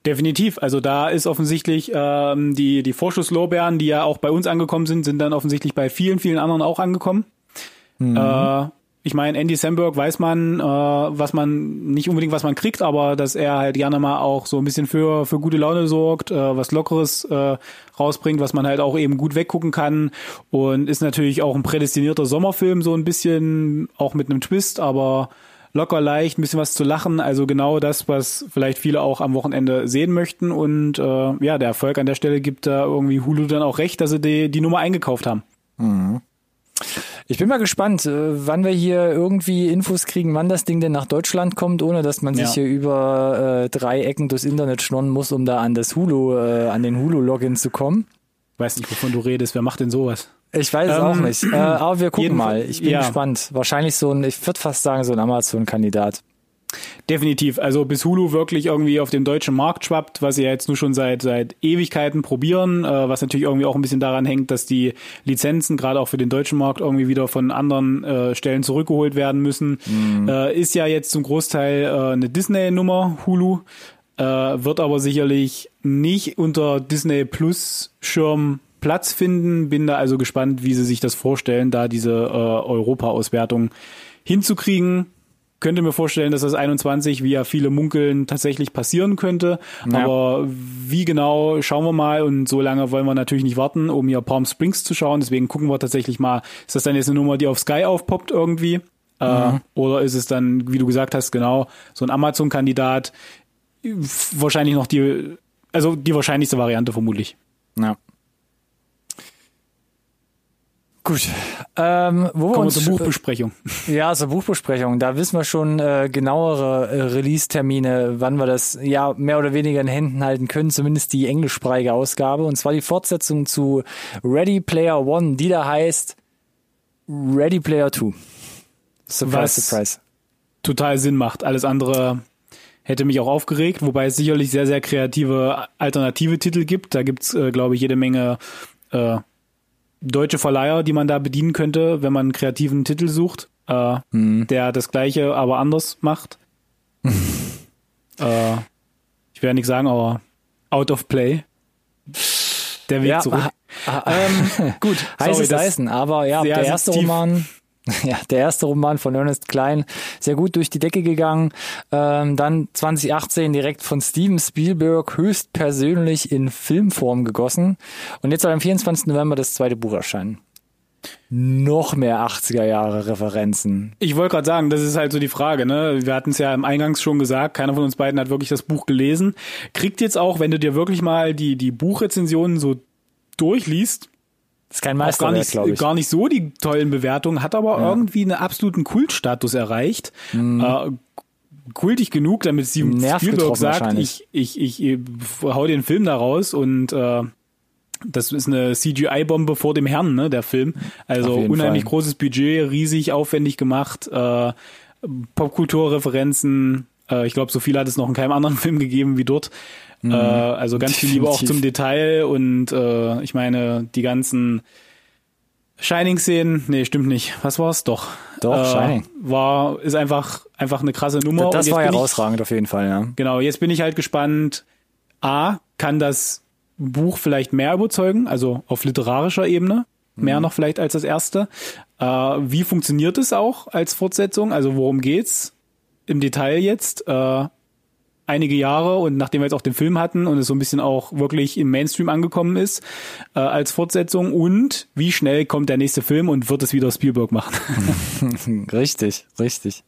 Definitiv. Also da ist offensichtlich ähm, die, die Vorschusslorbeeren, die ja auch bei uns angekommen sind, sind dann offensichtlich bei vielen, vielen anderen auch angekommen. Mhm. Äh, ich meine, Andy Samberg weiß man, äh, was man, nicht unbedingt was man kriegt, aber dass er halt gerne mal auch so ein bisschen für, für gute Laune sorgt, äh, was Lockeres äh, rausbringt, was man halt auch eben gut weggucken kann und ist natürlich auch ein prädestinierter Sommerfilm, so ein bisschen auch mit einem Twist, aber locker leicht, ein bisschen was zu lachen, also genau das, was vielleicht viele auch am Wochenende sehen möchten und äh, ja, der Erfolg an der Stelle gibt da irgendwie Hulu dann auch recht, dass sie die, die Nummer eingekauft haben. Mhm. Ich bin mal gespannt, äh, wann wir hier irgendwie Infos kriegen, wann das Ding denn nach Deutschland kommt, ohne dass man ja. sich hier über äh, drei Ecken durchs Internet schnorren muss, um da an das Hulu, äh, an den Hulu-Login zu kommen. Weiß nicht, wovon du redest. Wer macht denn sowas? Ich weiß es ähm, auch nicht. Äh, aber wir gucken mal. Ich bin ja. gespannt. Wahrscheinlich so ein, ich würde fast sagen, so ein Amazon-Kandidat. Definitiv. Also bis Hulu wirklich irgendwie auf den deutschen Markt schwappt, was sie ja jetzt nur schon seit seit Ewigkeiten probieren, äh, was natürlich irgendwie auch ein bisschen daran hängt, dass die Lizenzen gerade auch für den deutschen Markt irgendwie wieder von anderen äh, Stellen zurückgeholt werden müssen. Mhm. Äh, ist ja jetzt zum Großteil äh, eine Disney-Nummer, Hulu, äh, wird aber sicherlich nicht unter Disney Plus Schirm Platz finden. Bin da also gespannt, wie sie sich das vorstellen, da diese äh, Europa-Auswertung hinzukriegen könnte mir vorstellen, dass das 21, wie ja viele munkeln, tatsächlich passieren könnte. Ja. Aber wie genau, schauen wir mal. Und so lange wollen wir natürlich nicht warten, um hier Palm Springs zu schauen. Deswegen gucken wir tatsächlich mal, ist das dann jetzt eine Nummer, die auf Sky aufpoppt irgendwie? Äh, mhm. oder ist es dann, wie du gesagt hast, genau, so ein Amazon-Kandidat? Wahrscheinlich noch die, also die wahrscheinlichste Variante vermutlich. Ja. Gut. Ähm, wo Kommen wir uns, zur Buchbesprechung. Ja, zur Buchbesprechung. Da wissen wir schon äh, genauere äh, Release-Termine, wann wir das ja mehr oder weniger in Händen halten können, zumindest die englischsprachige Ausgabe. Und zwar die Fortsetzung zu Ready Player One, die da heißt Ready Player Two. Surprise, Was surprise. Total Sinn macht. Alles andere hätte mich auch aufgeregt, wobei es sicherlich sehr, sehr kreative alternative Titel gibt. Da gibt's, äh, glaube ich, jede Menge äh, deutsche Verleiher, die man da bedienen könnte, wenn man einen kreativen Titel sucht, äh, hm. der das gleiche, aber anders macht. äh, ich werde nicht sagen, aber out of play. Der Weg ja, zurück. Ah, ah, ähm, gut, heißes Eisen, aber ja, der erste Roman Ja, der erste Roman von Ernest Klein, sehr gut durch die Decke gegangen. Ähm, dann 2018 direkt von Steven Spielberg höchstpersönlich in Filmform gegossen. Und jetzt soll am 24. November das zweite Buch erscheinen. Noch mehr 80er Jahre Referenzen. Ich wollte gerade sagen, das ist halt so die Frage, ne? Wir hatten es ja im Eingangs schon gesagt, keiner von uns beiden hat wirklich das Buch gelesen. Kriegt jetzt auch, wenn du dir wirklich mal die, die Buchrezensionen so durchliest, Ist kein auch gar nicht, ich. gar nicht so die tollen Bewertungen, hat aber irgendwie einen absoluten Kultstatus erreicht. Äh, kultig genug, damit Steven Mhm. Nerv Spielberg sagt, wahrscheinlich. ich, ich, ich, hau den Film da raus und äh, das ist eine CGI-Bombe vor dem Herrn, ne, der Film. Also unheimlich Fall. großes Budget, riesig aufwendig gemacht, äh, Popkulturreferenzen. Äh, ich glaube, so viel hat es noch in keinem anderen Film gegeben wie dort. Äh, also ganz viel Liebe auch Mhm. Zum Detail und äh, ich meine, die ganzen Shining-Szenen, nee, stimmt nicht. Was war's? Doch. Doch, äh, Shining. War, ist einfach, einfach eine krasse Nummer. das jetzt war bin ich- herausragend auf jeden Fall, ja. Genau, jetzt bin ich halt gespannt. A, kann das Buch vielleicht mehr überzeugen, also auf literarischer Ebene, mehr noch vielleicht als das erste. Äh, wie funktioniert es auch als Fortsetzung? Also worum geht's im Detail jetzt? Äh, einige Jahre und nachdem wir jetzt auch den Film hatten und es so ein bisschen auch wirklich im Mainstream angekommen ist äh, als Fortsetzung und wie schnell kommt der nächste Film und wird es wieder Spielberg machen? Richtig, richtig.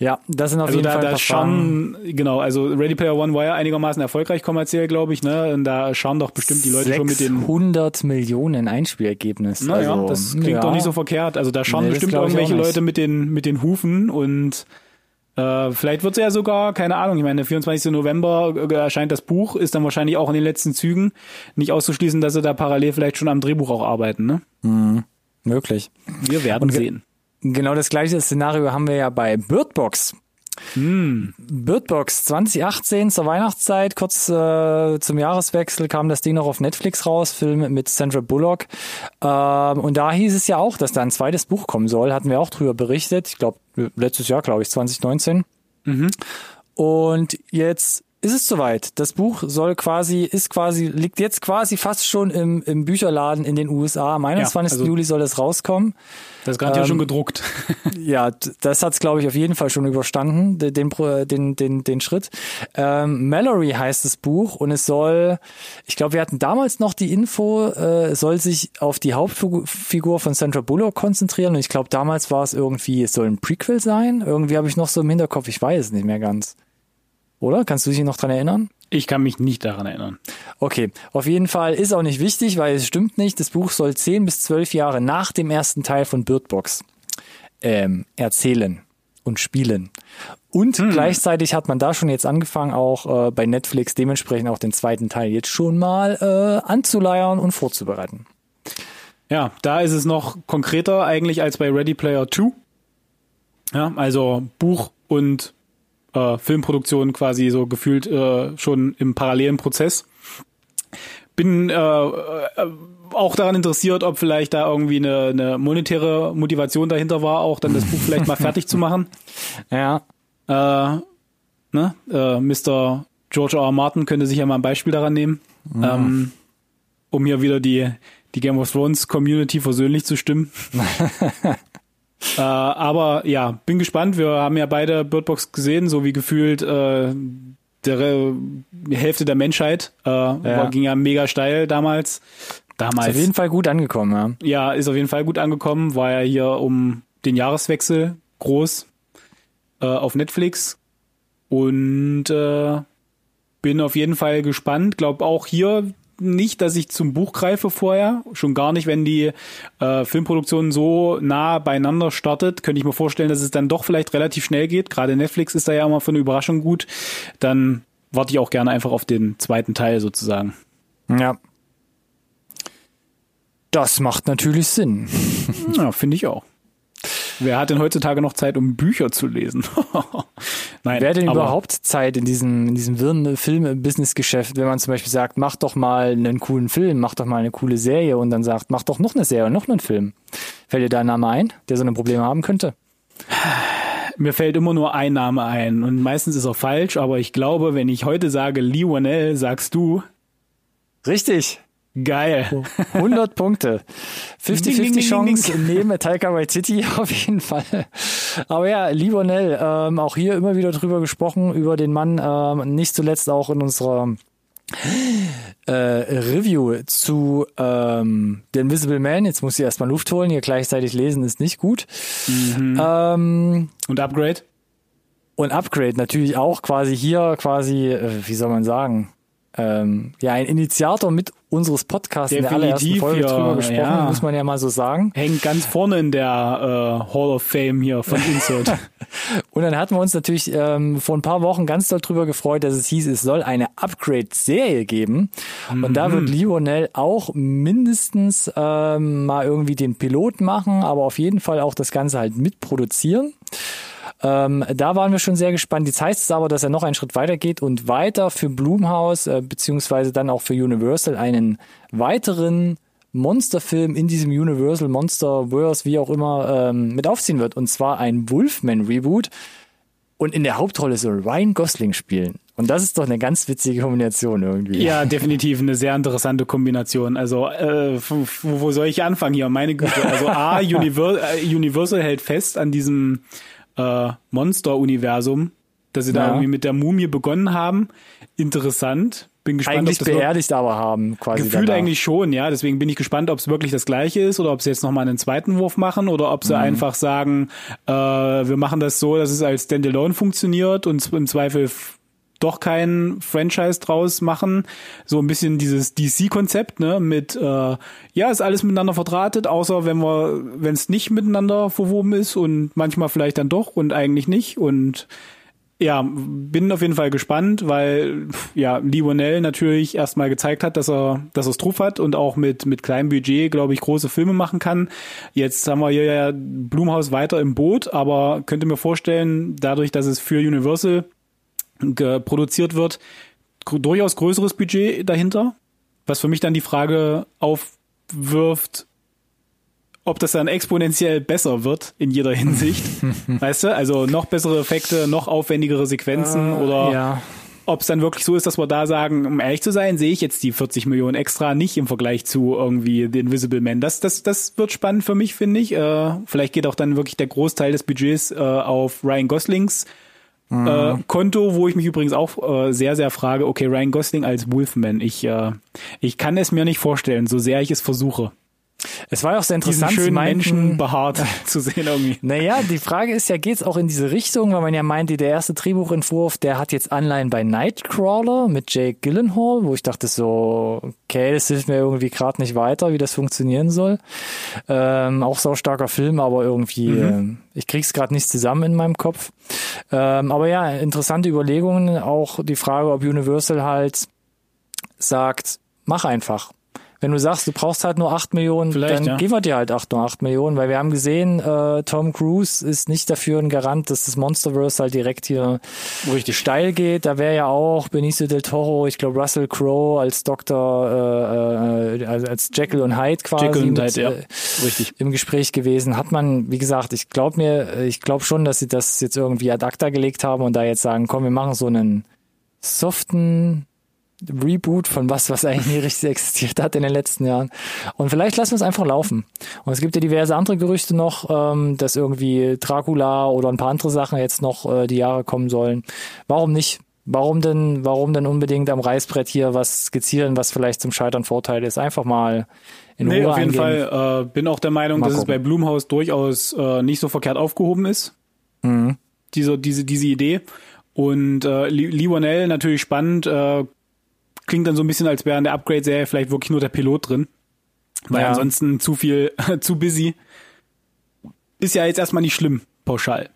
Ja, das sind auf Also jeden da, Fall da schauen, genau, also Ready Player One war ja einigermaßen erfolgreich kommerziell, glaube ich, ne? Und da schauen doch bestimmt die Leute schon mit den 600 Millionen Einspielergebnis. Naja, also, das klingt ja. doch nicht so verkehrt. Also da schauen Nee, bestimmt irgendwelche. Leute mit den, mit den Hufen und äh, vielleicht wird's ja sogar, keine Ahnung, ich meine, der 24. November äh, erscheint das Buch, ist dann wahrscheinlich auch in den letzten Zügen nicht auszuschließen, dass sie da parallel vielleicht schon am Drehbuch auch arbeiten. Ne? Möglich. Wir werden sehen. Genau das gleiche Szenario haben wir ja bei Bird Box. Hm. Bird Box 2018 zur Weihnachtszeit, kurz äh, zum Jahreswechsel kam das Ding noch auf Netflix raus, Film mit Sandra Bullock. Ähm, und da hieß es ja auch, dass da ein zweites Buch kommen soll, hatten wir auch drüber berichtet. Ich glaube, letztes Jahr, glaube ich, 2019. Und jetzt ist es soweit. Das Buch soll quasi, ist quasi, liegt jetzt quasi fast schon im, im Bücherladen in den USA. Am 21. also- Juli soll es rauskommen. Das ist gerade hier schon gedruckt. Ja, das hat's glaube ich auf jeden Fall schon überstanden, de- den den den den Schritt. Ähm, Mallory heißt das Buch und es soll, ich glaube, wir hatten damals noch die Info, äh, es soll sich auf die Hauptfigur von Sandra Bullock konzentrieren und ich glaube, damals war es irgendwie, es soll ein Prequel sein. Irgendwie habe ich noch so im Hinterkopf, ich weiß es nicht mehr ganz. Oder? Kannst du dich noch dran erinnern? Ich kann mich nicht daran erinnern. Okay, auf jeden Fall ist auch nicht wichtig, weil es stimmt nicht. Das Buch soll zehn bis zwölf Jahre nach dem ersten Teil von Bird Box ähm, erzählen und spielen. Und gleichzeitig hat man da schon jetzt angefangen, auch äh, bei Netflix dementsprechend auch den zweiten Teil jetzt schon mal äh, anzuleiern und vorzubereiten. Ja, da ist es noch konkreter eigentlich als bei Ready Player 2. Ja, also Buch und äh, Filmproduktion quasi so gefühlt äh, schon im parallelen Prozess. Bin äh, äh, auch daran interessiert, ob vielleicht da irgendwie eine, eine monetäre Motivation dahinter war, auch dann das Buch vielleicht mal fertig zu machen. Ja, Äh, ne? äh, Mr. George R. R. Martin könnte sich ja mal ein Beispiel daran nehmen, ähm, um hier wieder die, die Game of Thrones Community versöhnlich zu stimmen. äh, aber ja, bin gespannt. Wir haben ja beide Bird Box gesehen, so wie gefühlt äh, der Hälfte der Menschheit. Äh, war, ging ja mega steil damals. ist Damals. auf jeden Fall gut angekommen. Ja. Ja, ist auf jeden Fall gut angekommen. War ja hier um den Jahreswechsel groß äh, auf Netflix. Und äh, bin auf jeden Fall gespannt. Glaub auch hier nicht, dass ich zum Buch greife vorher. Schon gar nicht, wenn die äh, Filmproduktion so nah beieinander startet. Könnte ich mir vorstellen, dass es dann doch vielleicht relativ schnell geht. Gerade Netflix ist da ja immer für eine Überraschung gut. Dann warte ich auch gerne einfach auf den zweiten Teil sozusagen. ja. Das macht natürlich Sinn. Ja, finde ich auch. Wer hat denn heutzutage noch Zeit, um Bücher zu lesen? Nein, Wer hat denn überhaupt Zeit in diesem, in diesem wirren Film-Business-Geschäft, wenn man zum Beispiel sagt, mach doch mal einen coolen Film, mach doch mal eine coole Serie und dann sagt, mach doch noch eine Serie und noch einen Film. Fällt dir da ein Name ein, der so eine Probleme haben könnte? Mir fällt immer nur ein Name ein und meistens ist er falsch, aber ich glaube, wenn ich heute sage Lee Wanell, sagst du Richtig. Geil. 100 Punkte. Ding, ding, 50-50 ding, Chance ding. neben Taika Waititi auf jeden Fall. Aber ja, Libonell, ähm, auch hier immer wieder drüber gesprochen, über den Mann, ähm, nicht zuletzt auch in unserer äh, Review zu ähm, The Invisible Man. Jetzt muss ich erstmal Luft holen, hier gleichzeitig lesen ist nicht gut. Ähm, Und Upgrade? und Upgrade natürlich auch quasi hier, quasi, äh, wie soll man sagen, ähm, ja ein Initiator mit unseres Podcasts in der allerersten Folge ja, drüber gesprochen, ja. muss man ja mal so sagen. Hängt ganz vorne in der äh, Hall of Fame hier von Insert. und dann hatten wir uns natürlich ähm, vor ein paar Wochen ganz doll drüber gefreut, dass es hieß, es soll eine Upgrade-Serie geben. Mhm. Und da wird mhm. Lionel auch mindestens ähm, mal irgendwie den Pilot machen, aber auf jeden Fall auch das Ganze halt mitproduzieren. Ähm, da waren wir schon sehr gespannt. Jetzt heißt es aber, dass er noch einen Schritt weiter geht und weiter für Blumhouse äh, beziehungsweise dann auch für Universal einen weiteren Monsterfilm in diesem Universal Monsterverse, wie auch immer, ähm, mit aufziehen wird. Und zwar ein Wolfman-Reboot. Und in der Hauptrolle soll Ryan Gosling spielen. Und das ist doch eine ganz witzige Kombination irgendwie. Ja, definitiv eine sehr interessante Kombination. Also, äh, wo, wo soll ich anfangen hier? Meine Güte. Also A, Universal, äh, Universal hält fest an diesem äh, Monster-Universum, dass sie ja. da irgendwie mit der Mumie begonnen haben. Interessant. Bin gespannt, eigentlich ob das beerdigt aber haben, quasi. Gefühlt danach. eigentlich schon, ja. Deswegen bin ich gespannt, ob es wirklich das gleiche ist oder ob sie jetzt nochmal einen zweiten Wurf machen oder ob sie mhm. einfach sagen, äh, wir machen das so, dass es als Standalone funktioniert und im Zweifel doch kein Franchise draus machen. So ein bisschen dieses DC-Konzept, ne, mit äh, ja, ist alles miteinander verdrahtet, außer wenn wir, wenn es nicht miteinander verwoben ist und manchmal vielleicht dann doch und eigentlich nicht. Und ja, bin auf jeden Fall gespannt, weil ja, Lionel natürlich erstmal gezeigt hat, dass er, dass er es drauf hat und auch mit, mit kleinem Budget, glaube ich, große Filme machen kann. Jetzt haben wir hier ja Blumhaus weiter im Boot, aber könnte mir vorstellen, dadurch, dass es für Universal produziert wird, durchaus größeres Budget dahinter, was für mich dann die Frage aufwirft, ob das dann exponentiell besser wird in jeder Hinsicht. weißt du? Also noch bessere Effekte, noch aufwendigere Sequenzen uh, oder ja. ob es dann wirklich so ist, dass wir da sagen, um ehrlich zu sein, sehe ich jetzt die 40 Millionen extra nicht im Vergleich zu irgendwie The Invisible Man. Das, das, das wird spannend für mich, finde ich. Äh, vielleicht geht auch dann wirklich der Großteil des Budgets äh, auf Ryan Goslings Mhm. Äh, Konto, wo ich mich übrigens auch äh, sehr, sehr frage, okay, Ryan Gosling als Wolfman, ich, äh, ich kann es mir nicht vorstellen, so sehr ich es versuche. Es war ja auch sehr interessant, diesen schönen meinten, Menschen behaart zu sehen irgendwie. Naja, die Frage ist ja, geht's auch in diese Richtung, weil man ja meinte, der erste Drehbuchentwurf, der hat jetzt Anleihen bei Nightcrawler mit Jake Gyllenhaal, wo ich dachte so, okay, das hilft mir irgendwie gerade nicht weiter, wie das funktionieren soll. Ähm, auch so starker Film, aber irgendwie, mhm. äh, ich krieg's gerade nicht zusammen in meinem Kopf. Ähm, aber ja, interessante Überlegungen, auch die Frage, ob Universal halt sagt, mach einfach wenn du sagst, du brauchst halt nur acht Millionen, Vielleicht, dann ja. geben wir dir halt acht, nur acht Millionen, weil wir haben gesehen, äh, Tom Cruise ist nicht dafür ein Garant, dass das Monsterverse halt direkt hier richtig steil geht. Da wäre ja auch Benicio del Toro, ich glaube Russell Crowe als Doktor, äh, äh, als Jekyll und Hyde quasi Jekyll und Hyde, ja. Äh, richtig. im Gespräch gewesen. Hat man, wie gesagt, ich glaube mir, ich glaube schon, dass sie das jetzt irgendwie ad acta gelegt haben und da jetzt sagen, komm, wir machen so einen soften Reboot von was, was eigentlich nie richtig existiert hat in den letzten Jahren. Und vielleicht lassen wir es einfach laufen. Und es gibt ja diverse andere Gerüchte noch, ähm, dass irgendwie Dracula oder ein paar andere Sachen jetzt noch äh, die Jahre kommen sollen. Warum nicht? Warum denn, warum denn unbedingt am Reißbrett hier was skizzieren, was vielleicht zum Scheitern Vorteil ist? Einfach mal in nee, Ruhe auf jeden eingehen. Fall äh, bin auch der Meinung, mal dass gucken. es bei Blumhaus durchaus äh, nicht so verkehrt aufgehoben ist. Mhm. Diese, diese, diese Idee. Und äh, Lionel natürlich spannend, äh, klingt dann so ein bisschen, als wäre in der Upgrade-Serie vielleicht wirklich nur der Pilot drin. Weil ja. ansonsten zu viel, zu busy. Ist ja jetzt erstmal nicht schlimm, pauschal.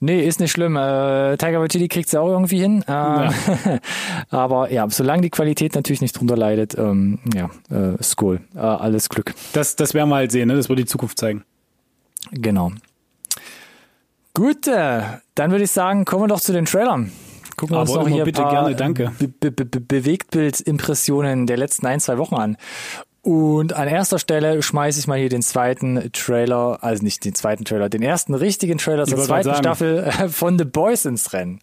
Nee, ist nicht schlimm. Äh, Tiger Waititi kriegt's ja auch irgendwie hin. Äh, ja. aber ja, solange die Qualität natürlich nicht drunter leidet, ähm, ja, äh, ist cool. Äh, alles Glück. Das, das werden wir halt sehen, ne? Das wird die Zukunft zeigen. Genau. Gut, äh, dann würde ich sagen, kommen wir doch zu den Trailern. Gucken wir uns noch hier bitte paar gerne, danke. Be Be Be Bewegtbildimpressionen der letzten ein, zwei Wochen an. Und an erster Stelle schmeiße ich mal hier den zweiten Trailer, also nicht den zweiten Trailer, den ersten richtigen Trailer zur zweiten Staffel von The Boys ins Rennen.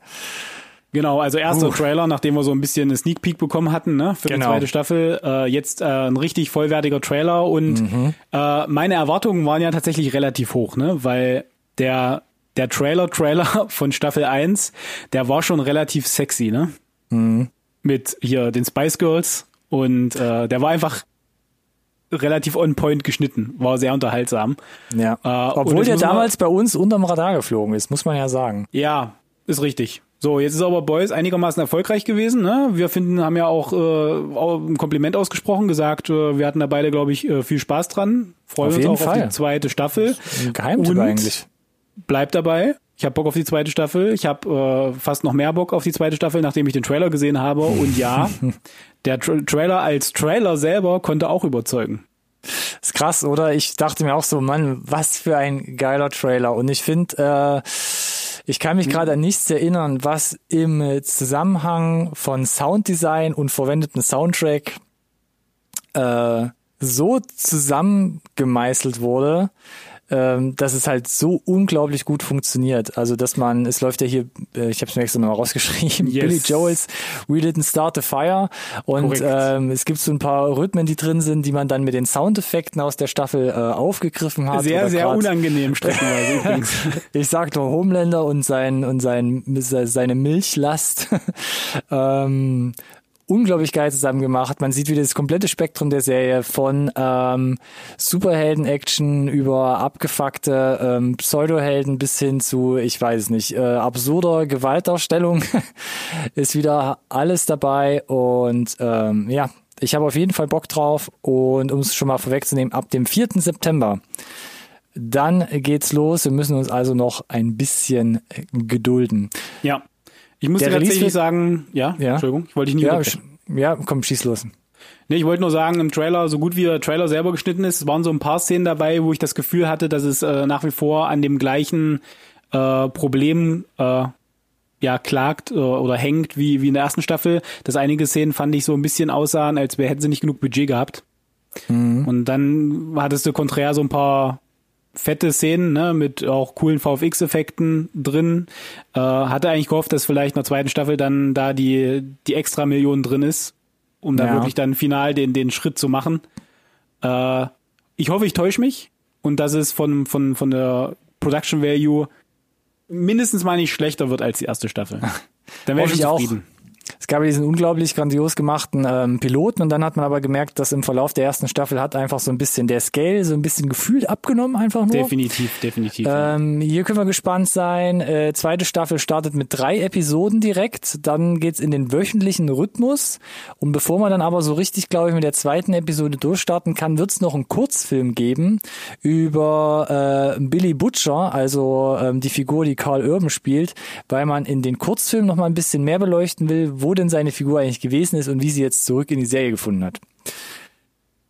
Genau, also erster uh. Trailer, nachdem wir so ein bisschen eine Sneak Peek bekommen hatten, ne, für genau. die zweite Staffel. Äh, jetzt äh, ein richtig vollwertiger Trailer und mhm. äh, meine Erwartungen waren ja tatsächlich relativ hoch, ne, weil der der Trailer-Trailer von Staffel 1, der war schon relativ sexy, ne? Mhm. Mit hier den Spice Girls und äh, der war einfach relativ on point geschnitten, war sehr unterhaltsam. Ja. Äh, Obwohl der damals bei uns unterm Radar geflogen ist, muss man ja sagen. Ja, ist richtig. So, jetzt ist aber Boys einigermaßen erfolgreich gewesen. Ne? Wir finden, haben ja auch, äh, ein Kompliment ausgesprochen, gesagt, äh, wir hatten da beide, glaube ich, äh, viel Spaß dran. Freuen Auf uns auch auf Fall. die zweite Staffel. Ein Geheimtipp Und eigentlich. Bleibt dabei. Ich habe Bock auf die zweite Staffel. Ich habe äh, fast noch mehr Bock auf die zweite Staffel, nachdem ich den Trailer gesehen habe. Und ja, der Tra Trailer als Trailer selber konnte auch überzeugen. Ist krass, oder? Ich dachte mir auch so, Mann, was für ein geiler Trailer. Und ich finde, äh, ich kann mich gerade an nichts erinnern, was im Zusammenhang von Sounddesign und verwendeten Soundtrack äh, so zusammengemeißelt wurde, ähm, dass es halt so unglaublich gut funktioniert. Also, dass man, es läuft ja hier, äh, ich habe es mir extra nochmal rausgeschrieben, Yes. Billy Joels We Didn't Start the Fire und Korrekt. ähm, es gibt so ein paar Rhythmen, die drin sind, die man dann mit den Soundeffekten aus der Staffel äh, aufgegriffen hat. Sehr, sehr grad- unangenehm streckenweise übrigens. ich sag nur Homelander und sein und sein seine Milchlast. ähm, unglaublich geil zusammen gemacht. Man sieht wieder das komplette Spektrum der Serie von ähm, Superhelden-Action über abgefuckte ähm, Pseudohelden bis hin zu, ich weiß nicht, äh, absurder Gewaltdarstellung ist wieder alles dabei und ähm, ja, ich habe auf jeden Fall Bock drauf und um es schon mal vorwegzunehmen, ab dem 4. September dann geht's los. Wir müssen uns also noch ein bisschen gedulden. Ja. Ich muss Der Release tatsächlich sagen, ja, Ja. Entschuldigung, ich wollte dich nicht Ja, ja, komm, schieß los. Nee, ich wollte nur sagen, im Trailer, so gut wie der Trailer selber geschnitten ist, es waren so ein paar Szenen dabei, wo ich das Gefühl hatte, dass es äh, nach wie vor an dem gleichen äh, Problem äh, ja klagt äh, oder hängt wie, wie in der ersten Staffel. Dass einige Szenen fand ich so ein bisschen aussahen, als wär- hätten sie nicht genug Budget gehabt. Und dann hattest du konträr so ein paar fette Szenen, ne, mit auch coolen VFX-Effekten drin. Äh, hatte eigentlich gehofft, dass vielleicht in der zweiten Staffel dann da die, die extra Million drin ist, um dann Ja. wirklich dann final den, den Schritt zu machen. Äh, ich hoffe, ich täusche mich und dass es von, von, von der Production Value mindestens mal nicht schlechter wird als die erste Staffel. Dann wäre ich ich auch. zufrieden. Es gab ja diesen unglaublich grandios gemachten ähm, Piloten und dann hat man aber gemerkt, dass im Verlauf der ersten Staffel hat einfach so ein bisschen der Scale so ein bisschen gefühlt abgenommen einfach nur. Definitiv, definitiv. Ähm, hier können wir gespannt sein. Äh, zweite Staffel startet mit drei Episoden direkt. Dann geht's in den wöchentlichen Rhythmus. Und bevor man dann aber so richtig, glaube ich, mit der zweiten Episode durchstarten kann, wird's noch einen Kurzfilm geben über äh, Billy Butcher, also ähm, die Figur, die Carl Urban spielt, weil man in den Kurzfilm noch mal ein bisschen mehr beleuchten will, wo denn seine Figur eigentlich gewesen ist und wie sie jetzt zurück in die Serie gefunden hat.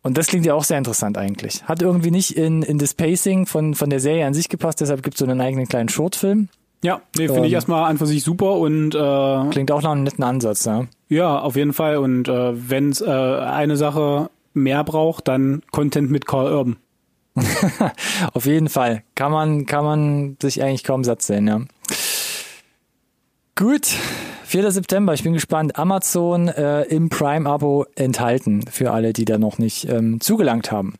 Und das klingt ja auch sehr interessant eigentlich. Hat irgendwie nicht in, in das Pacing von, von der Serie an sich gepasst, deshalb gibt es so einen eigenen kleinen Shortfilm. ja, nee, finde ich ähm, erstmal an für sich super und äh, Klingt auch nach einem netten Ansatz, ja. Ja, auf jeden Fall. Und äh, wenn es äh, eine Sache mehr braucht, dann Content mit Carl Urban. Auf jeden Fall. Kann man, kann man sich eigentlich kaum satt sehen, ja. Gut. 4. September, ich bin gespannt. Amazon äh, im Prime-Abo enthalten für alle, die da noch nicht ähm, zugelangt haben.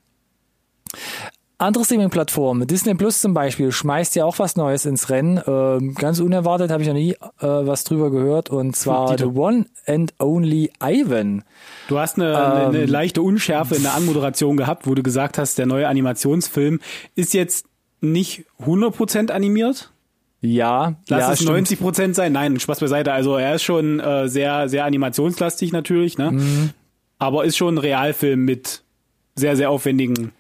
Andere Streaming-Plattformen, Disney Plus zum Beispiel, schmeißt ja auch was Neues ins Rennen. Ähm, ganz unerwartet habe ich noch nie äh, was drüber gehört. Und zwar. The One and Only Ivan. Du hast eine, eine, eine Ähm. leichte Unschärfe in der Anmoderation gehabt, wo du gesagt hast, der neue Animationsfilm ist jetzt nicht 100% animiert. Ja, Lass ja, es stimmt. 90% sein. Nein, Spaß beiseite. Also er ist schon äh, sehr, sehr animationslastig natürlich, ne? Mhm. Aber ist schon ein Realfilm mit sehr, sehr aufwendigen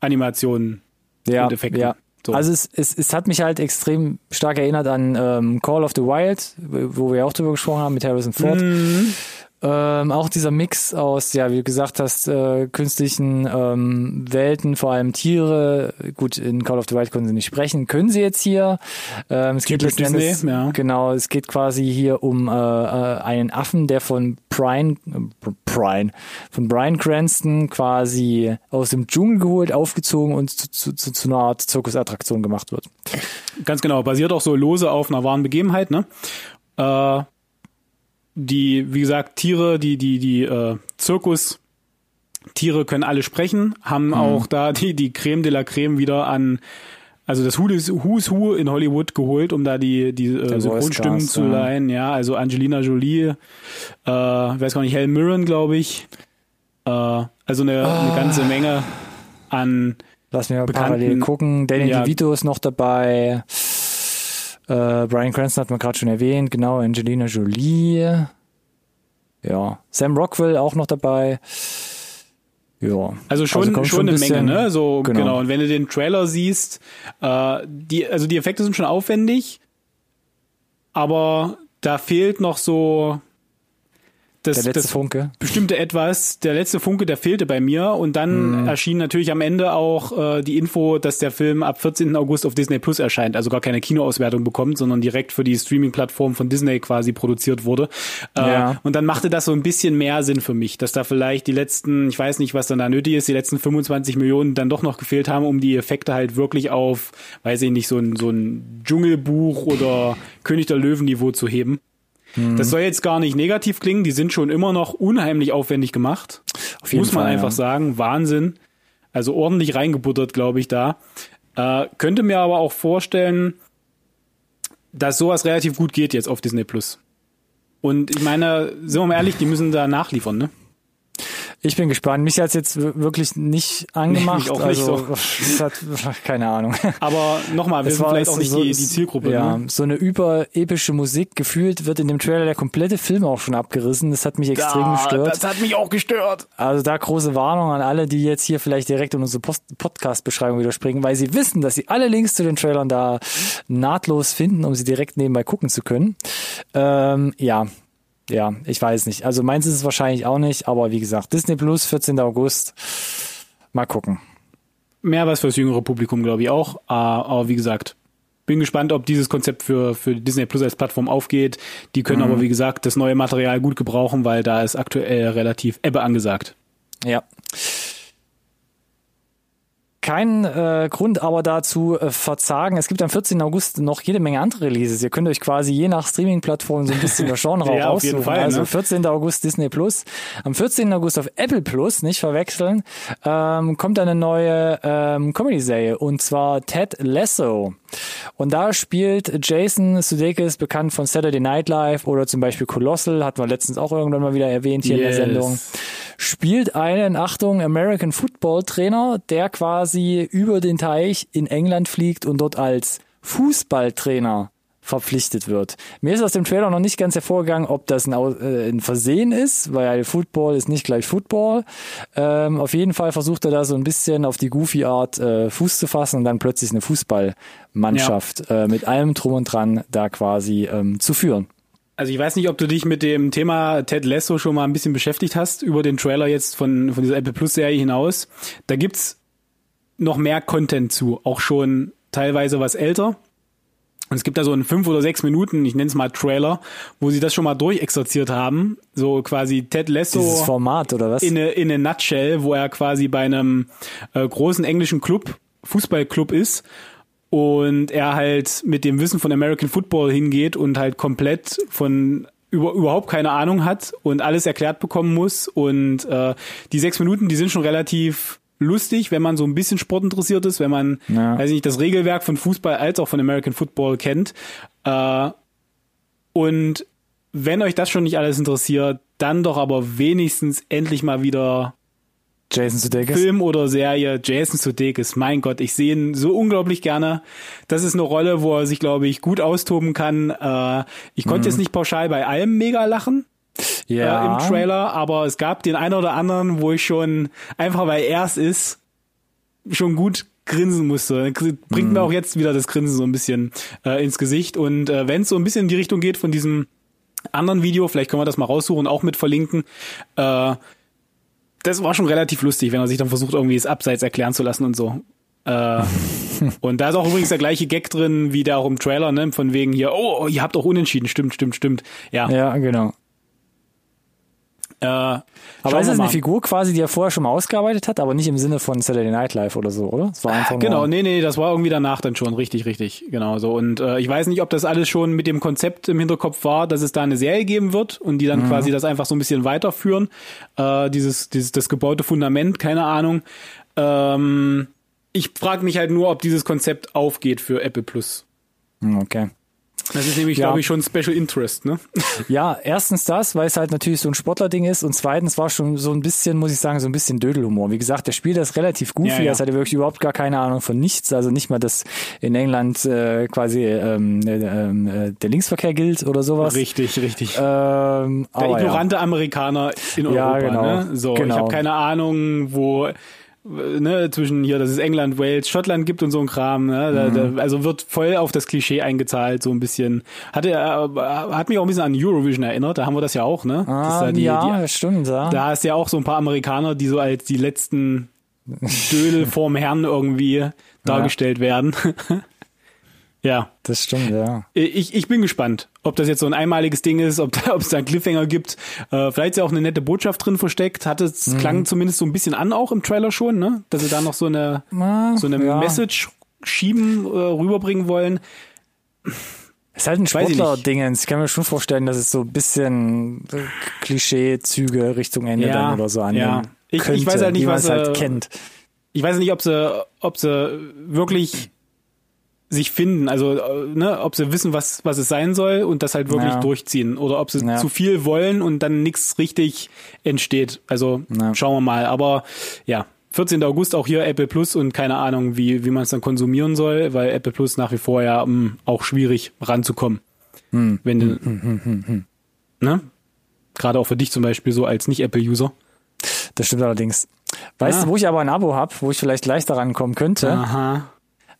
Animationen ja, und Effekten. Ja. So. Also es, es, es hat mich halt extrem stark erinnert an ähm, Call of the Wild, wo wir auch drüber gesprochen haben mit Harrison Ford. Mhm. Ähm, auch dieser Mix aus, ja, wie du gesagt hast, äh, künstlichen ähm, Welten, vor allem Tiere. Gut, in Call of the Wild können sie nicht sprechen, können sie jetzt hier. Ähm, es geht Typisch Endes, Disney, ja. genau, es geht quasi hier um äh, äh, einen Affen, der von Brian, äh, Brian, von Brian Cranston quasi aus dem Dschungel geholt, aufgezogen und zu, zu, zu, zu einer Art Zirkusattraktion gemacht wird. Ganz genau, basiert auch so lose auf einer wahren Begebenheit, ne? Äh, die, wie gesagt, Tiere, die, die, die äh, Zirkus, Tiere können alle sprechen, haben auch da die, die Creme de la Creme wieder an, also das Who's Who's Who in Hollywood geholt, um da die, die äh, Synchronstimmen zu leihen, ja, also Angelina Jolie, äh, weiß gar nicht, Helen Mirren, glaube ich, äh, also eine, eine ganze Menge an Lass mir parallel gucken. Danny Ja. DeVito ist noch dabei. Äh, Brian Cranston hat man gerade schon erwähnt, genau, Angelina Jolie. Ja, Sam Rockwell auch noch dabei. Ja. Also schon, also schon, eine bisschen, Menge, ne? So, genau. genau. Und wenn du den Trailer siehst, äh, die, also die Effekte sind schon aufwendig, aber da fehlt noch so, das, der letzte Funke. bestimmte etwas, der letzte Funke, der fehlte bei mir und dann mhm. erschien natürlich am Ende auch äh, die Info, dass der Film ab 14. August auf Disney Plus erscheint, also gar keine Kinoauswertung bekommt, sondern direkt für die Streaming-Plattform von Disney quasi produziert wurde. Äh, ja. Und dann machte das so ein bisschen mehr Sinn für mich, dass da vielleicht die letzten, ich weiß nicht, was dann da nötig ist, die letzten 25 Millionen dann doch noch gefehlt haben, um die Effekte halt wirklich auf, weiß ich nicht, so ein, so ein Dschungelbuch oder König der Löwen Niveau zu heben. Mhm. Das soll jetzt gar nicht negativ klingen, die sind schon immer noch unheimlich aufwendig gemacht. Auf jeden Muss man Fall, einfach ja. sagen, Wahnsinn. Also ordentlich reingebuttert, glaube ich, da. Äh, könnte mir aber auch vorstellen, dass sowas relativ gut geht jetzt auf Disney Plus. Und ich meine, sind wir mal ehrlich, die müssen da nachliefern, ne? Ich bin gespannt. Mich hat's jetzt wirklich nicht angemacht. Nee, auch nicht also, so. hat, keine Ahnung. Aber nochmal, wir sind vielleicht auch nicht so, die, die Zielgruppe. Ja, ne? so eine überepische Musik. Gefühlt wird in dem Trailer der komplette Film auch schon abgerissen. Das hat mich extrem ja, gestört. Das hat mich auch gestört. Also da große Warnung an alle, die jetzt hier vielleicht direkt in unsere Podcast-Beschreibung widerspringen, weil sie wissen, dass sie alle Links zu den Trailern da nahtlos finden, um sie direkt nebenbei gucken zu können. Ähm, ja, ja, ich weiß nicht. Also meins ist es wahrscheinlich auch nicht, aber wie gesagt, Disney Plus, 14. August. Mal gucken. Mehr was fürs jüngere Publikum, glaube ich auch. Ah, aber wie gesagt, bin gespannt, ob dieses Konzept für, für Disney Plus als Plattform aufgeht. Die können mhm. aber, wie gesagt, das neue Material gut gebrauchen, weil da ist aktuell relativ Ebbe angesagt. Ja kein äh, Grund aber dazu äh, verzagen. Es gibt am 14. August noch jede Menge andere Releases. Ihr könnt euch quasi je nach Streaming-Plattform so ein bisschen der Genre ja, auf jeden Fall, also ne? 14. August Disney Plus. Am 14. August auf Apple Plus, nicht verwechseln, ähm, kommt eine neue ähm, Comedy-Serie und zwar Ted Lasso. Und da spielt Jason Sudeikis, bekannt von Saturday Night Live oder zum Beispiel Colossal, hatten wir letztens auch irgendwann mal wieder erwähnt hier yes. in der Sendung, spielt einen, Achtung, American Football Trainer, der quasi über den Teich in England fliegt und dort als Fußballtrainer verpflichtet wird. Mir ist aus dem Trailer noch nicht ganz hervorgegangen, ob das ein, äh, ein Versehen ist, weil Football ist nicht gleich Football. Ähm, auf jeden Fall versucht er da so ein bisschen auf die goofy Art äh, Fuß zu fassen und dann plötzlich eine Fußballmannschaft ja. äh, mit allem drum und dran da quasi ähm, zu führen. Also ich weiß nicht, ob du dich mit dem Thema Ted Lasso schon mal ein bisschen beschäftigt hast, über den Trailer jetzt von, von dieser Apple Plus Serie hinaus. Da gibt's noch mehr Content zu, auch schon teilweise was älter. Und es gibt da so einen fünf oder sechs Minuten, ich nenne es mal Trailer, wo sie das schon mal durchexerziert haben. So quasi Ted Lasso. Dieses Format oder was? In eine, in eine Nutshell, wo er quasi bei einem äh, großen englischen Club, Fußballclub ist und er halt mit dem Wissen von American Football hingeht und halt komplett von über, überhaupt keine Ahnung hat und alles erklärt bekommen muss. Und äh, die sechs Minuten, die sind schon relativ lustig, wenn man so ein bisschen Sport interessiert ist, wenn man, ja. weiß nicht, das Regelwerk von Fußball als auch von American Football kennt. Äh, und wenn euch das schon nicht alles interessiert, dann doch aber wenigstens endlich mal wieder Jason Sudeikis. Film oder Serie Jason Sudeikis. Mein Gott, ich sehe ihn so unglaublich gerne. Das ist eine Rolle, wo er sich, glaube ich, gut austoben kann. Äh, ich konnte mhm. jetzt nicht pauschal bei allem mega lachen ja. äh, im Trailer, aber es gab den einen oder anderen, wo ich schon einfach weil er es ist, schon gut grinsen musste. Bringt mhm. mir auch jetzt wieder das Grinsen so ein bisschen äh, ins Gesicht. Und äh, wenn es so ein bisschen in die Richtung geht von diesem anderen Video, vielleicht können wir das mal raussuchen, auch mit verlinken. Äh, das war schon relativ lustig, wenn er sich dann versucht, irgendwie es abseits erklären zu lassen und so. Äh, und da ist auch übrigens der gleiche Gag drin, wie der auch im Trailer, ne? Von wegen hier, oh, ihr habt auch unentschieden, stimmt, stimmt, stimmt. Ja. Ja, genau. Äh, aber ist es eine Figur quasi, die er vorher schon mal ausgearbeitet hat, aber nicht im Sinne von Saturday Night Live oder so, oder? Das war einfach genau, nee, nee, das war irgendwie danach dann schon, richtig, richtig, genau so. Und äh, ich weiß nicht, ob das alles schon mit dem Konzept im Hinterkopf war, dass es da eine Serie geben wird und die dann mhm. quasi das einfach so ein bisschen weiterführen. Äh, dieses, dieses, das gebaute Fundament, keine Ahnung. Ähm, ich frage mich halt nur, ob dieses Konzept aufgeht für Apple Plus. Okay. Das ist nämlich, Ja. glaube ich, schon Special Interest, ne? Ja, erstens das, weil es halt natürlich so ein Sportlerding ist und zweitens war schon so ein bisschen, muss ich sagen, so ein bisschen Dödelhumor. Wie gesagt, der spielt das relativ goofy, Ja, ja. das hat er wirklich überhaupt gar keine Ahnung von nichts, also nicht mal, dass in England äh, quasi ähm, äh, ähm, äh, der Linksverkehr gilt oder sowas. Richtig, richtig. Ähm, Der aber ja. ignorante Amerikaner in Ja, Europa, genau. ne? So, Genau. ich habe keine Ahnung, wo ne, zwischen hier, dass es England, Wales, Schottland gibt und so ein Kram, ne? Da, Mhm. da, also wird voll auf das Klischee eingezahlt, so ein bisschen. Hatte, äh, hat mich auch ein bisschen an Eurovision erinnert, da haben wir das ja auch, ne? Ah, da die, ja, die, stimmt, ja. da hast du ja auch so ein paar Amerikaner, die so als die letzten Dödel vorm Herrn irgendwie dargestellt werden. ja. Das stimmt, ja. Ich, ich bin gespannt, ob das jetzt so ein einmaliges Ding ist, ob da, ob es da einen Cliffhanger gibt. Äh, vielleicht ist ja auch eine nette Botschaft drin versteckt. Hatte es Mhm. klang zumindest so ein bisschen an auch im Trailer schon, ne? Dass sie da noch so eine Ah, so eine ja. Message schieben, äh, rüberbringen wollen. Es ist halt ein. Sportler-Dingens. Ich kann mir schon vorstellen, dass es so ein bisschen äh, Klischee-Züge Richtung Ende Ja, dann oder so annehmen ja. Ich- ich weiß halt nicht, was, es halt äh, kennt. Ich weiß nicht, ob sie, ob sie wirklich sich finden, also äh, ne, ob sie wissen, was was es sein soll und das halt wirklich Ja. durchziehen oder ob sie Ja. zu viel wollen und dann nichts richtig entsteht. Also Ja. schauen wir mal. Aber ja, 14. August auch hier Apple Plus und keine Ahnung, wie wie man es dann konsumieren soll, weil Apple Plus nach wie vor ja mh, auch schwierig ranzukommen. Hm. Wenn du, ne? Gerade auch für dich zum Beispiel so als Nicht-Apple-User. Das stimmt allerdings. Weißt Ah. du, wo ich aber ein Abo habe, wo ich vielleicht leichter rankommen könnte? Aha.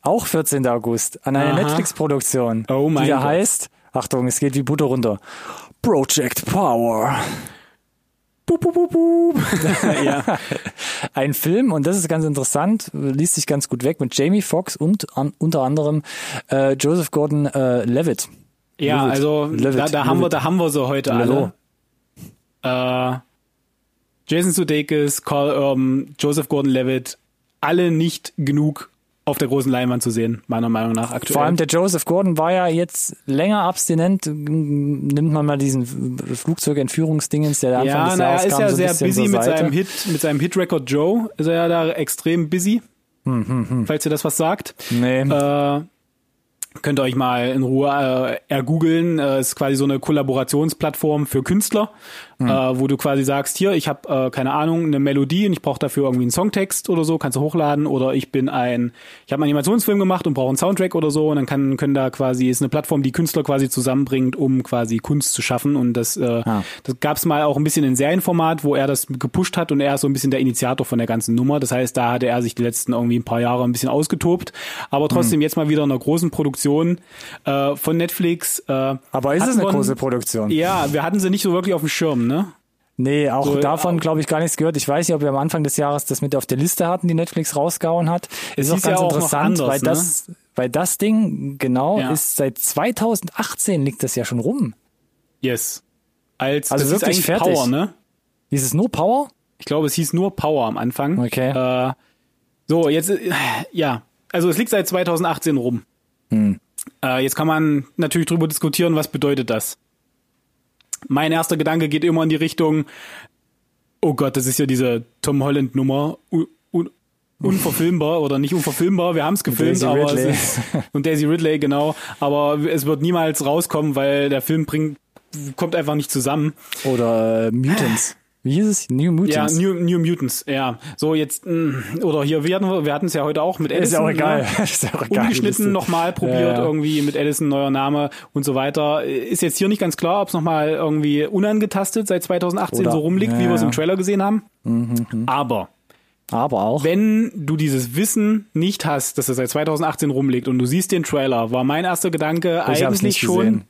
Auch 14. August an eine Aha. Netflix-Produktion, Oh die da Gott. heißt, Achtung, es geht wie Butter runter, Project Power. Bup, bup, bup, bup. ja. Ein Film, und das ist ganz interessant, liest sich ganz gut weg, mit Jamie Foxx und an, unter anderem äh, Joseph Gordon-Levitt. Ja, Levitt. also Levitt. da, da haben wir, Levitt. da haben wir sie heute Lelo. alle. Äh, Jason Sudeikis, Carl Urban, Joseph Gordon-Levitt, alle nicht genug auf der großen Leinwand zu sehen, meiner Meinung nach aktuell. Vor allem der Joseph Gordon war ja jetzt länger abstinent. Nimmt man mal diesen Flugzeugentführungsdingens, der da Anfang ja, des na, er Jahres ist kam, ja so sehr busy mit seinem Hit, mit seinem Hit-Record Joe. Ist er ja da extrem busy. Hm, Falls ihr das was sagt. Nee. Äh, könnt ihr euch mal in Ruhe äh, ergoogeln. Äh, ist quasi so eine Kollaborationsplattform für Künstler, Hm. äh, wo du quasi sagst, hier, ich habe äh, keine Ahnung, eine Melodie und ich brauche dafür irgendwie einen Songtext oder so, kannst du hochladen oder ich bin ein, ich habe einen Animationsfilm gemacht und brauche einen Soundtrack oder so und dann kann, können da quasi, ist eine Plattform, die Künstler quasi zusammenbringt, um quasi Kunst zu schaffen und das, äh, Ah. das gab's mal auch ein bisschen in Serienformat, wo er das gepusht hat und er ist so ein bisschen der Initiator von der ganzen Nummer. Das heißt, da hatte er sich die letzten irgendwie ein paar Jahre ein bisschen ausgetobt, aber trotzdem jetzt mal wieder in einer großen Produktion äh, von Netflix. Äh, Aber ist es eine wir- große Produktion? Ja, wir hatten sie nicht so wirklich auf dem Schirm, ne? Nee, auch So, davon glaube ich gar nichts gehört. Ich weiß nicht, ob wir am Anfang des Jahres das mit auf der Liste hatten, die Netflix rausgehauen hat. Es ist auch hieß ganz ja auch interessant, anders, weil ne? das, weil das Ding genau Ja. ist seit 2018 liegt das ja schon rum. Yes. Als Also wirklich fertig. Power, ne? Hieß es nur Power? Ich glaube, es hieß nur Power am Anfang. Okay. Äh, so, jetzt, äh, ja. Also es liegt seit 2018 rum. Hm. Äh, jetzt kann man natürlich drüber diskutieren, was bedeutet das? Mein erster Gedanke geht immer in die Richtung, oh Gott, das ist ja diese Tom Holland Nummer. Un un unverfilmbar oder nicht unverfilmbar, wir haben es gefilmt, aber es und Daisy Ridley, genau, aber es wird niemals rauskommen, weil der Film bringt, kommt einfach nicht zusammen. Oder äh, Mutants. Wie hieß es? New Ja, Mutants. New, New Mutants, ja. So jetzt, mh, oder hier, wir hatten wir hatten es ja heute auch mit Edison. ist ja auch egal. Ne? ist ja auch egal. Umgeschnitten nochmal probiert, Ja, ja. irgendwie mit Edison, neuer Name und so weiter. Ist jetzt hier nicht ganz klar, ob es nochmal irgendwie unangetastet seit 2018 Oder- so rumliegt, ja, wie wir es ja. im Trailer gesehen haben. Aber Aber auch. wenn du dieses Wissen nicht hast, dass es seit 2018 rumliegt und du siehst den Trailer, war mein erster Gedanke ich eigentlich nicht schon, gesehen.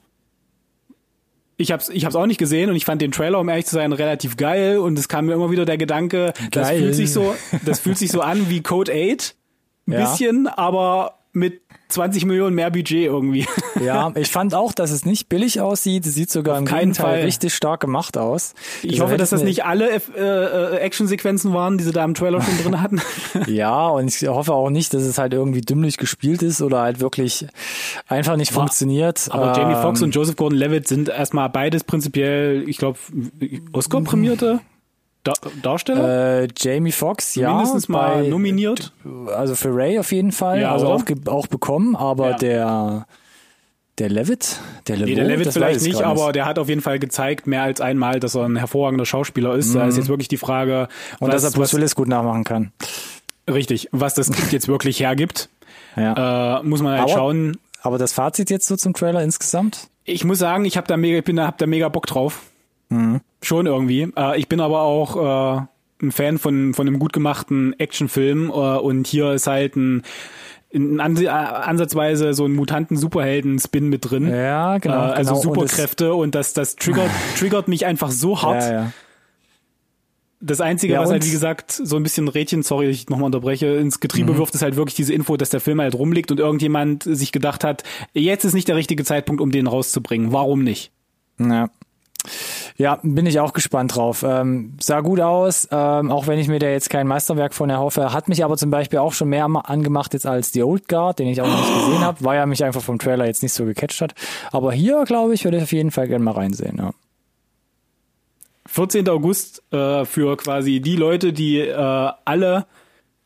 Ich hab's, ich hab's auch nicht gesehen und ich fand den Trailer, um ehrlich zu sein, relativ geil und es kam mir immer wieder der Gedanke, das Geil. fühlt sich so, das fühlt sich so an wie Code 8. Ein Ja. bisschen, aber mit 20 Millionen mehr Budget irgendwie. Ja, ich fand auch, dass es nicht billig aussieht. Es sieht sogar im keinen Gegenteil Fall. richtig stark gemacht aus. Ich Also hoffe, hätte dass das nicht alle äh, äh, Actionsequenzen waren, die sie da im Trailer schon drin hatten. Ja, und ich hoffe auch nicht, dass es halt irgendwie dümmlich gespielt ist oder halt wirklich einfach nicht funktioniert. Aber Jamie Ähm, Foxx und Joseph Gordon-Levitt sind erstmal beides prinzipiell, ich glaube, Oscar-prämierte Dar Darsteller. Äh, Jamie Foxx, ja, Mindestens mal bei, nominiert. also für Ray auf jeden Fall, Ja, also auch, auch bekommen, aber Ja. der Der Levitt? Der, nee, der Levitt vielleicht nicht, aber der hat auf jeden Fall gezeigt, mehr als einmal, dass er ein hervorragender Schauspieler ist. Mhm. Da ist jetzt wirklich die Frage. Und was, dass er Bruce Willis gut nachmachen kann. Richtig. Was das jetzt wirklich hergibt, ja. äh, muss man halt aber, schauen. Aber das Fazit jetzt so zum Trailer insgesamt? Ich muss sagen, ich habe da mega, ich bin da, hab da mega Bock drauf. Mhm. Schon irgendwie. Äh, ich bin aber auch äh, ein Fan von, von einem gut gemachten Actionfilm äh, und hier ist halt ein in ansatzweise so einen Mutanten-Superhelden-Spin mit drin. Ja, genau. Äh, also genau. Superkräfte und, und das, das triggert, triggert mich einfach so hart. Ja, ja. Das Einzige, ja, was halt, wie gesagt, so ein bisschen Rädchen, sorry, ich nochmal unterbreche, ins Getriebe mhm. wirft, ist halt wirklich diese Info, dass der Film halt rumliegt und irgendjemand sich gedacht hat, jetzt ist nicht der richtige Zeitpunkt, um den rauszubringen. Warum nicht? Ja. Ja, bin ich auch gespannt drauf. Ähm, sah gut aus, ähm, auch wenn ich mir da jetzt kein Meisterwerk von erhoffe. Hat mich aber zum Beispiel auch schon mehr angemacht jetzt als The Old Guard, den ich auch noch nicht gesehen habe, weil er mich einfach vom Trailer jetzt nicht so gecatcht hat. Aber hier, glaube ich, würde ich auf jeden Fall gerne mal reinsehen. Ja. 14. August äh, für quasi die Leute, die äh, alle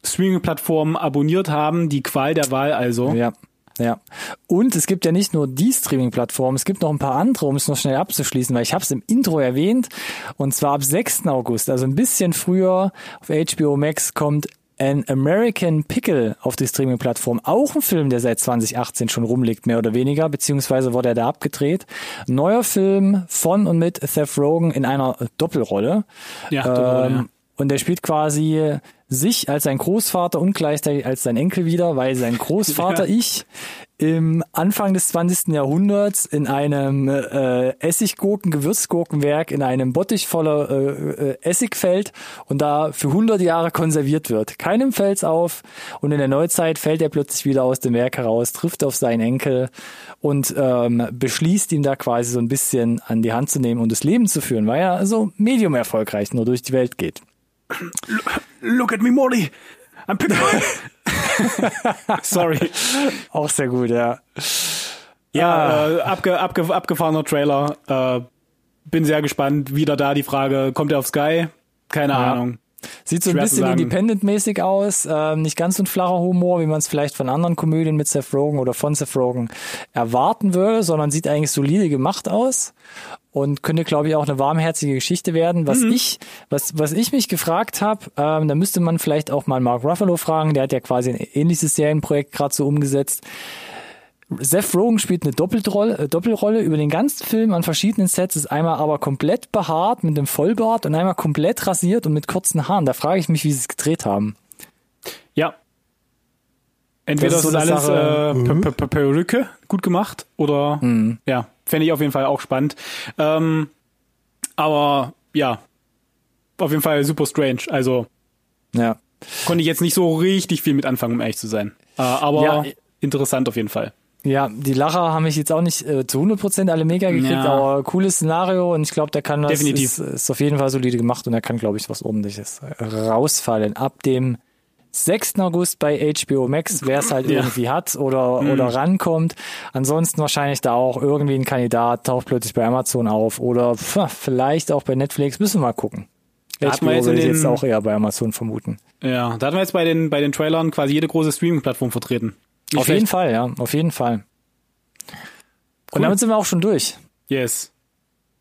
Streaming-Plattformen abonniert haben, die Qual der Wahl also. Ja. Ja. Und es gibt ja nicht nur die Streaming-Plattform, es gibt noch ein paar andere, um es noch schnell abzuschließen, weil ich habe es im Intro erwähnt. Und zwar ab 6. August, also ein bisschen früher auf HBO Max kommt An American Pickle auf die Streaming-Plattform. Auch ein Film, der seit 2018 schon rumliegt, mehr oder weniger, beziehungsweise wurde er da abgedreht. Neuer Film von und mit Seth Rogen in einer Doppelrolle. Ja, ähm, ja. Und der spielt quasi sich als sein Großvater und gleichzeitig als sein Enkel wieder, weil sein Großvater ja. ich im Anfang des 20. Jahrhunderts in einem äh, Essiggurken, Gewürzgurkenwerk in einem Bottich voller äh, äh, Essigfeld und da für 100 Jahre konserviert wird. Keinem fällt's auf und in der Neuzeit fällt er plötzlich wieder aus dem Werk heraus, trifft auf seinen Enkel und ähm, beschließt ihm da quasi so ein bisschen an die Hand zu nehmen und das Leben zu führen, weil er so medium erfolgreich nur durch die Welt geht. Look at me, Morty. I'm picking Sorry. Auch sehr gut, ja. Ja, ah. äh, abge, abge, abgefahrener Trailer. Äh, bin sehr gespannt. Wieder da die Frage, kommt er auf Sky? Keine ja. Ahnung. Sieht so ein bisschen Independent-mäßig aus, ähm, nicht ganz so ein flacher Humor, wie man es vielleicht von anderen Komödien mit Seth Rogen oder von Seth Rogen erwarten würde, sondern sieht eigentlich solide gemacht aus und könnte, glaube ich, auch eine warmherzige Geschichte werden. Was mhm. ich, was, was ich mich gefragt habe, ähm, da müsste man vielleicht auch mal Mark Ruffalo fragen, der hat ja quasi ein ähnliches Serienprojekt gerade so umgesetzt. Seth Rogen spielt eine Doppelrolle, äh, Doppelrolle über den ganzen Film an verschiedenen Sets, ist einmal aber komplett behaart mit einem Vollbart und einmal komplett rasiert und mit kurzen Haaren. Da frage ich mich, wie sie es gedreht haben. Ja. Entweder das ist, so ist alles äh, mhm. Perücke gut gemacht oder mhm. ja, fände ich auf jeden Fall auch spannend. Ähm, aber ja, auf jeden Fall super strange. Also ja. konnte ich jetzt nicht so richtig viel mit anfangen, um ehrlich zu sein. Äh, aber ja. interessant auf jeden Fall. Ja, die Lacher haben mich jetzt auch nicht äh, zu 100% alle mega gekriegt, ja. aber cooles Szenario und ich glaube, der kann was, Definitiv. Ist, ist auf jeden Fall solide gemacht und er kann, glaube ich, was ordentliches rausfallen. Ab dem 6. August bei HBO Max, wer es halt ja. irgendwie hat oder, mhm. oder rankommt. Ansonsten wahrscheinlich da auch irgendwie ein Kandidat taucht plötzlich bei Amazon auf oder pf, vielleicht auch bei Netflix. Müssen wir mal gucken. Da HBO jetzt, will den, jetzt auch eher bei Amazon vermuten. Ja, da hatten wir jetzt bei den, bei den Trailern quasi jede große Streaming-Plattform vertreten. Nicht auf schlecht. jeden Fall, ja, auf jeden Fall. Cool. Und damit sind wir auch schon durch. Yes.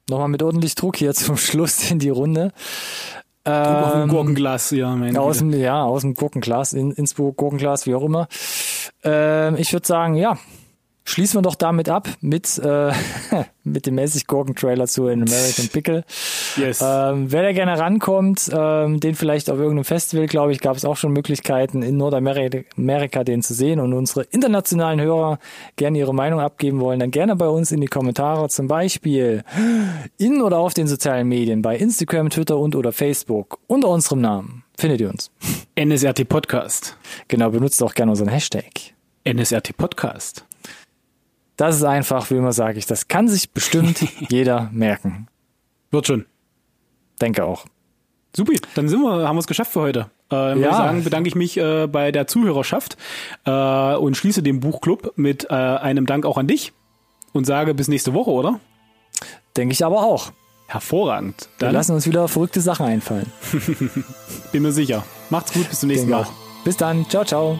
Nochmal mit ordentlich Druck hier zum Schluss in die Runde. Ähm, aus dem Gurkenglas, ja, mein aus dem, Ja, aus dem Gurkenglas, in, Innsbruck Gurkenglas, wie auch immer. Ähm, ich würde sagen, ja, Schließen wir doch damit ab mit, äh, mit dem mäßig Gurken-Trailer zu In American Pickle. Yes. Ähm, wer da gerne rankommt, ähm, den vielleicht auf irgendeinem Festival, glaube ich, gab es auch schon Möglichkeiten in Nordamerika den zu sehen und unsere internationalen Hörer gerne ihre Meinung abgeben wollen, dann gerne bei uns in die Kommentare, zum Beispiel in oder auf den sozialen Medien, bei Instagram, Twitter und oder Facebook unter unserem Namen. Findet ihr uns? NSRT Podcast. Genau, benutzt auch gerne unseren Hashtag. NSRT Podcast. Das ist einfach, wie immer sage ich, das kann sich bestimmt jeder merken. Wird schon. Denke auch. Supi, dann sind wir, haben wir es geschafft für heute. Äh, ja. sagen, bedanke ich mich äh, bei der Zuhörerschaft äh, und schließe den Buchclub mit äh, einem Dank auch an dich und sage bis nächste Woche, oder? Denke ich aber auch. Hervorragend. Dann wir lassen uns wieder verrückte Sachen einfallen. Bin mir sicher. Macht's gut, bis zum nächsten Mal. Bis dann. Ciao, ciao.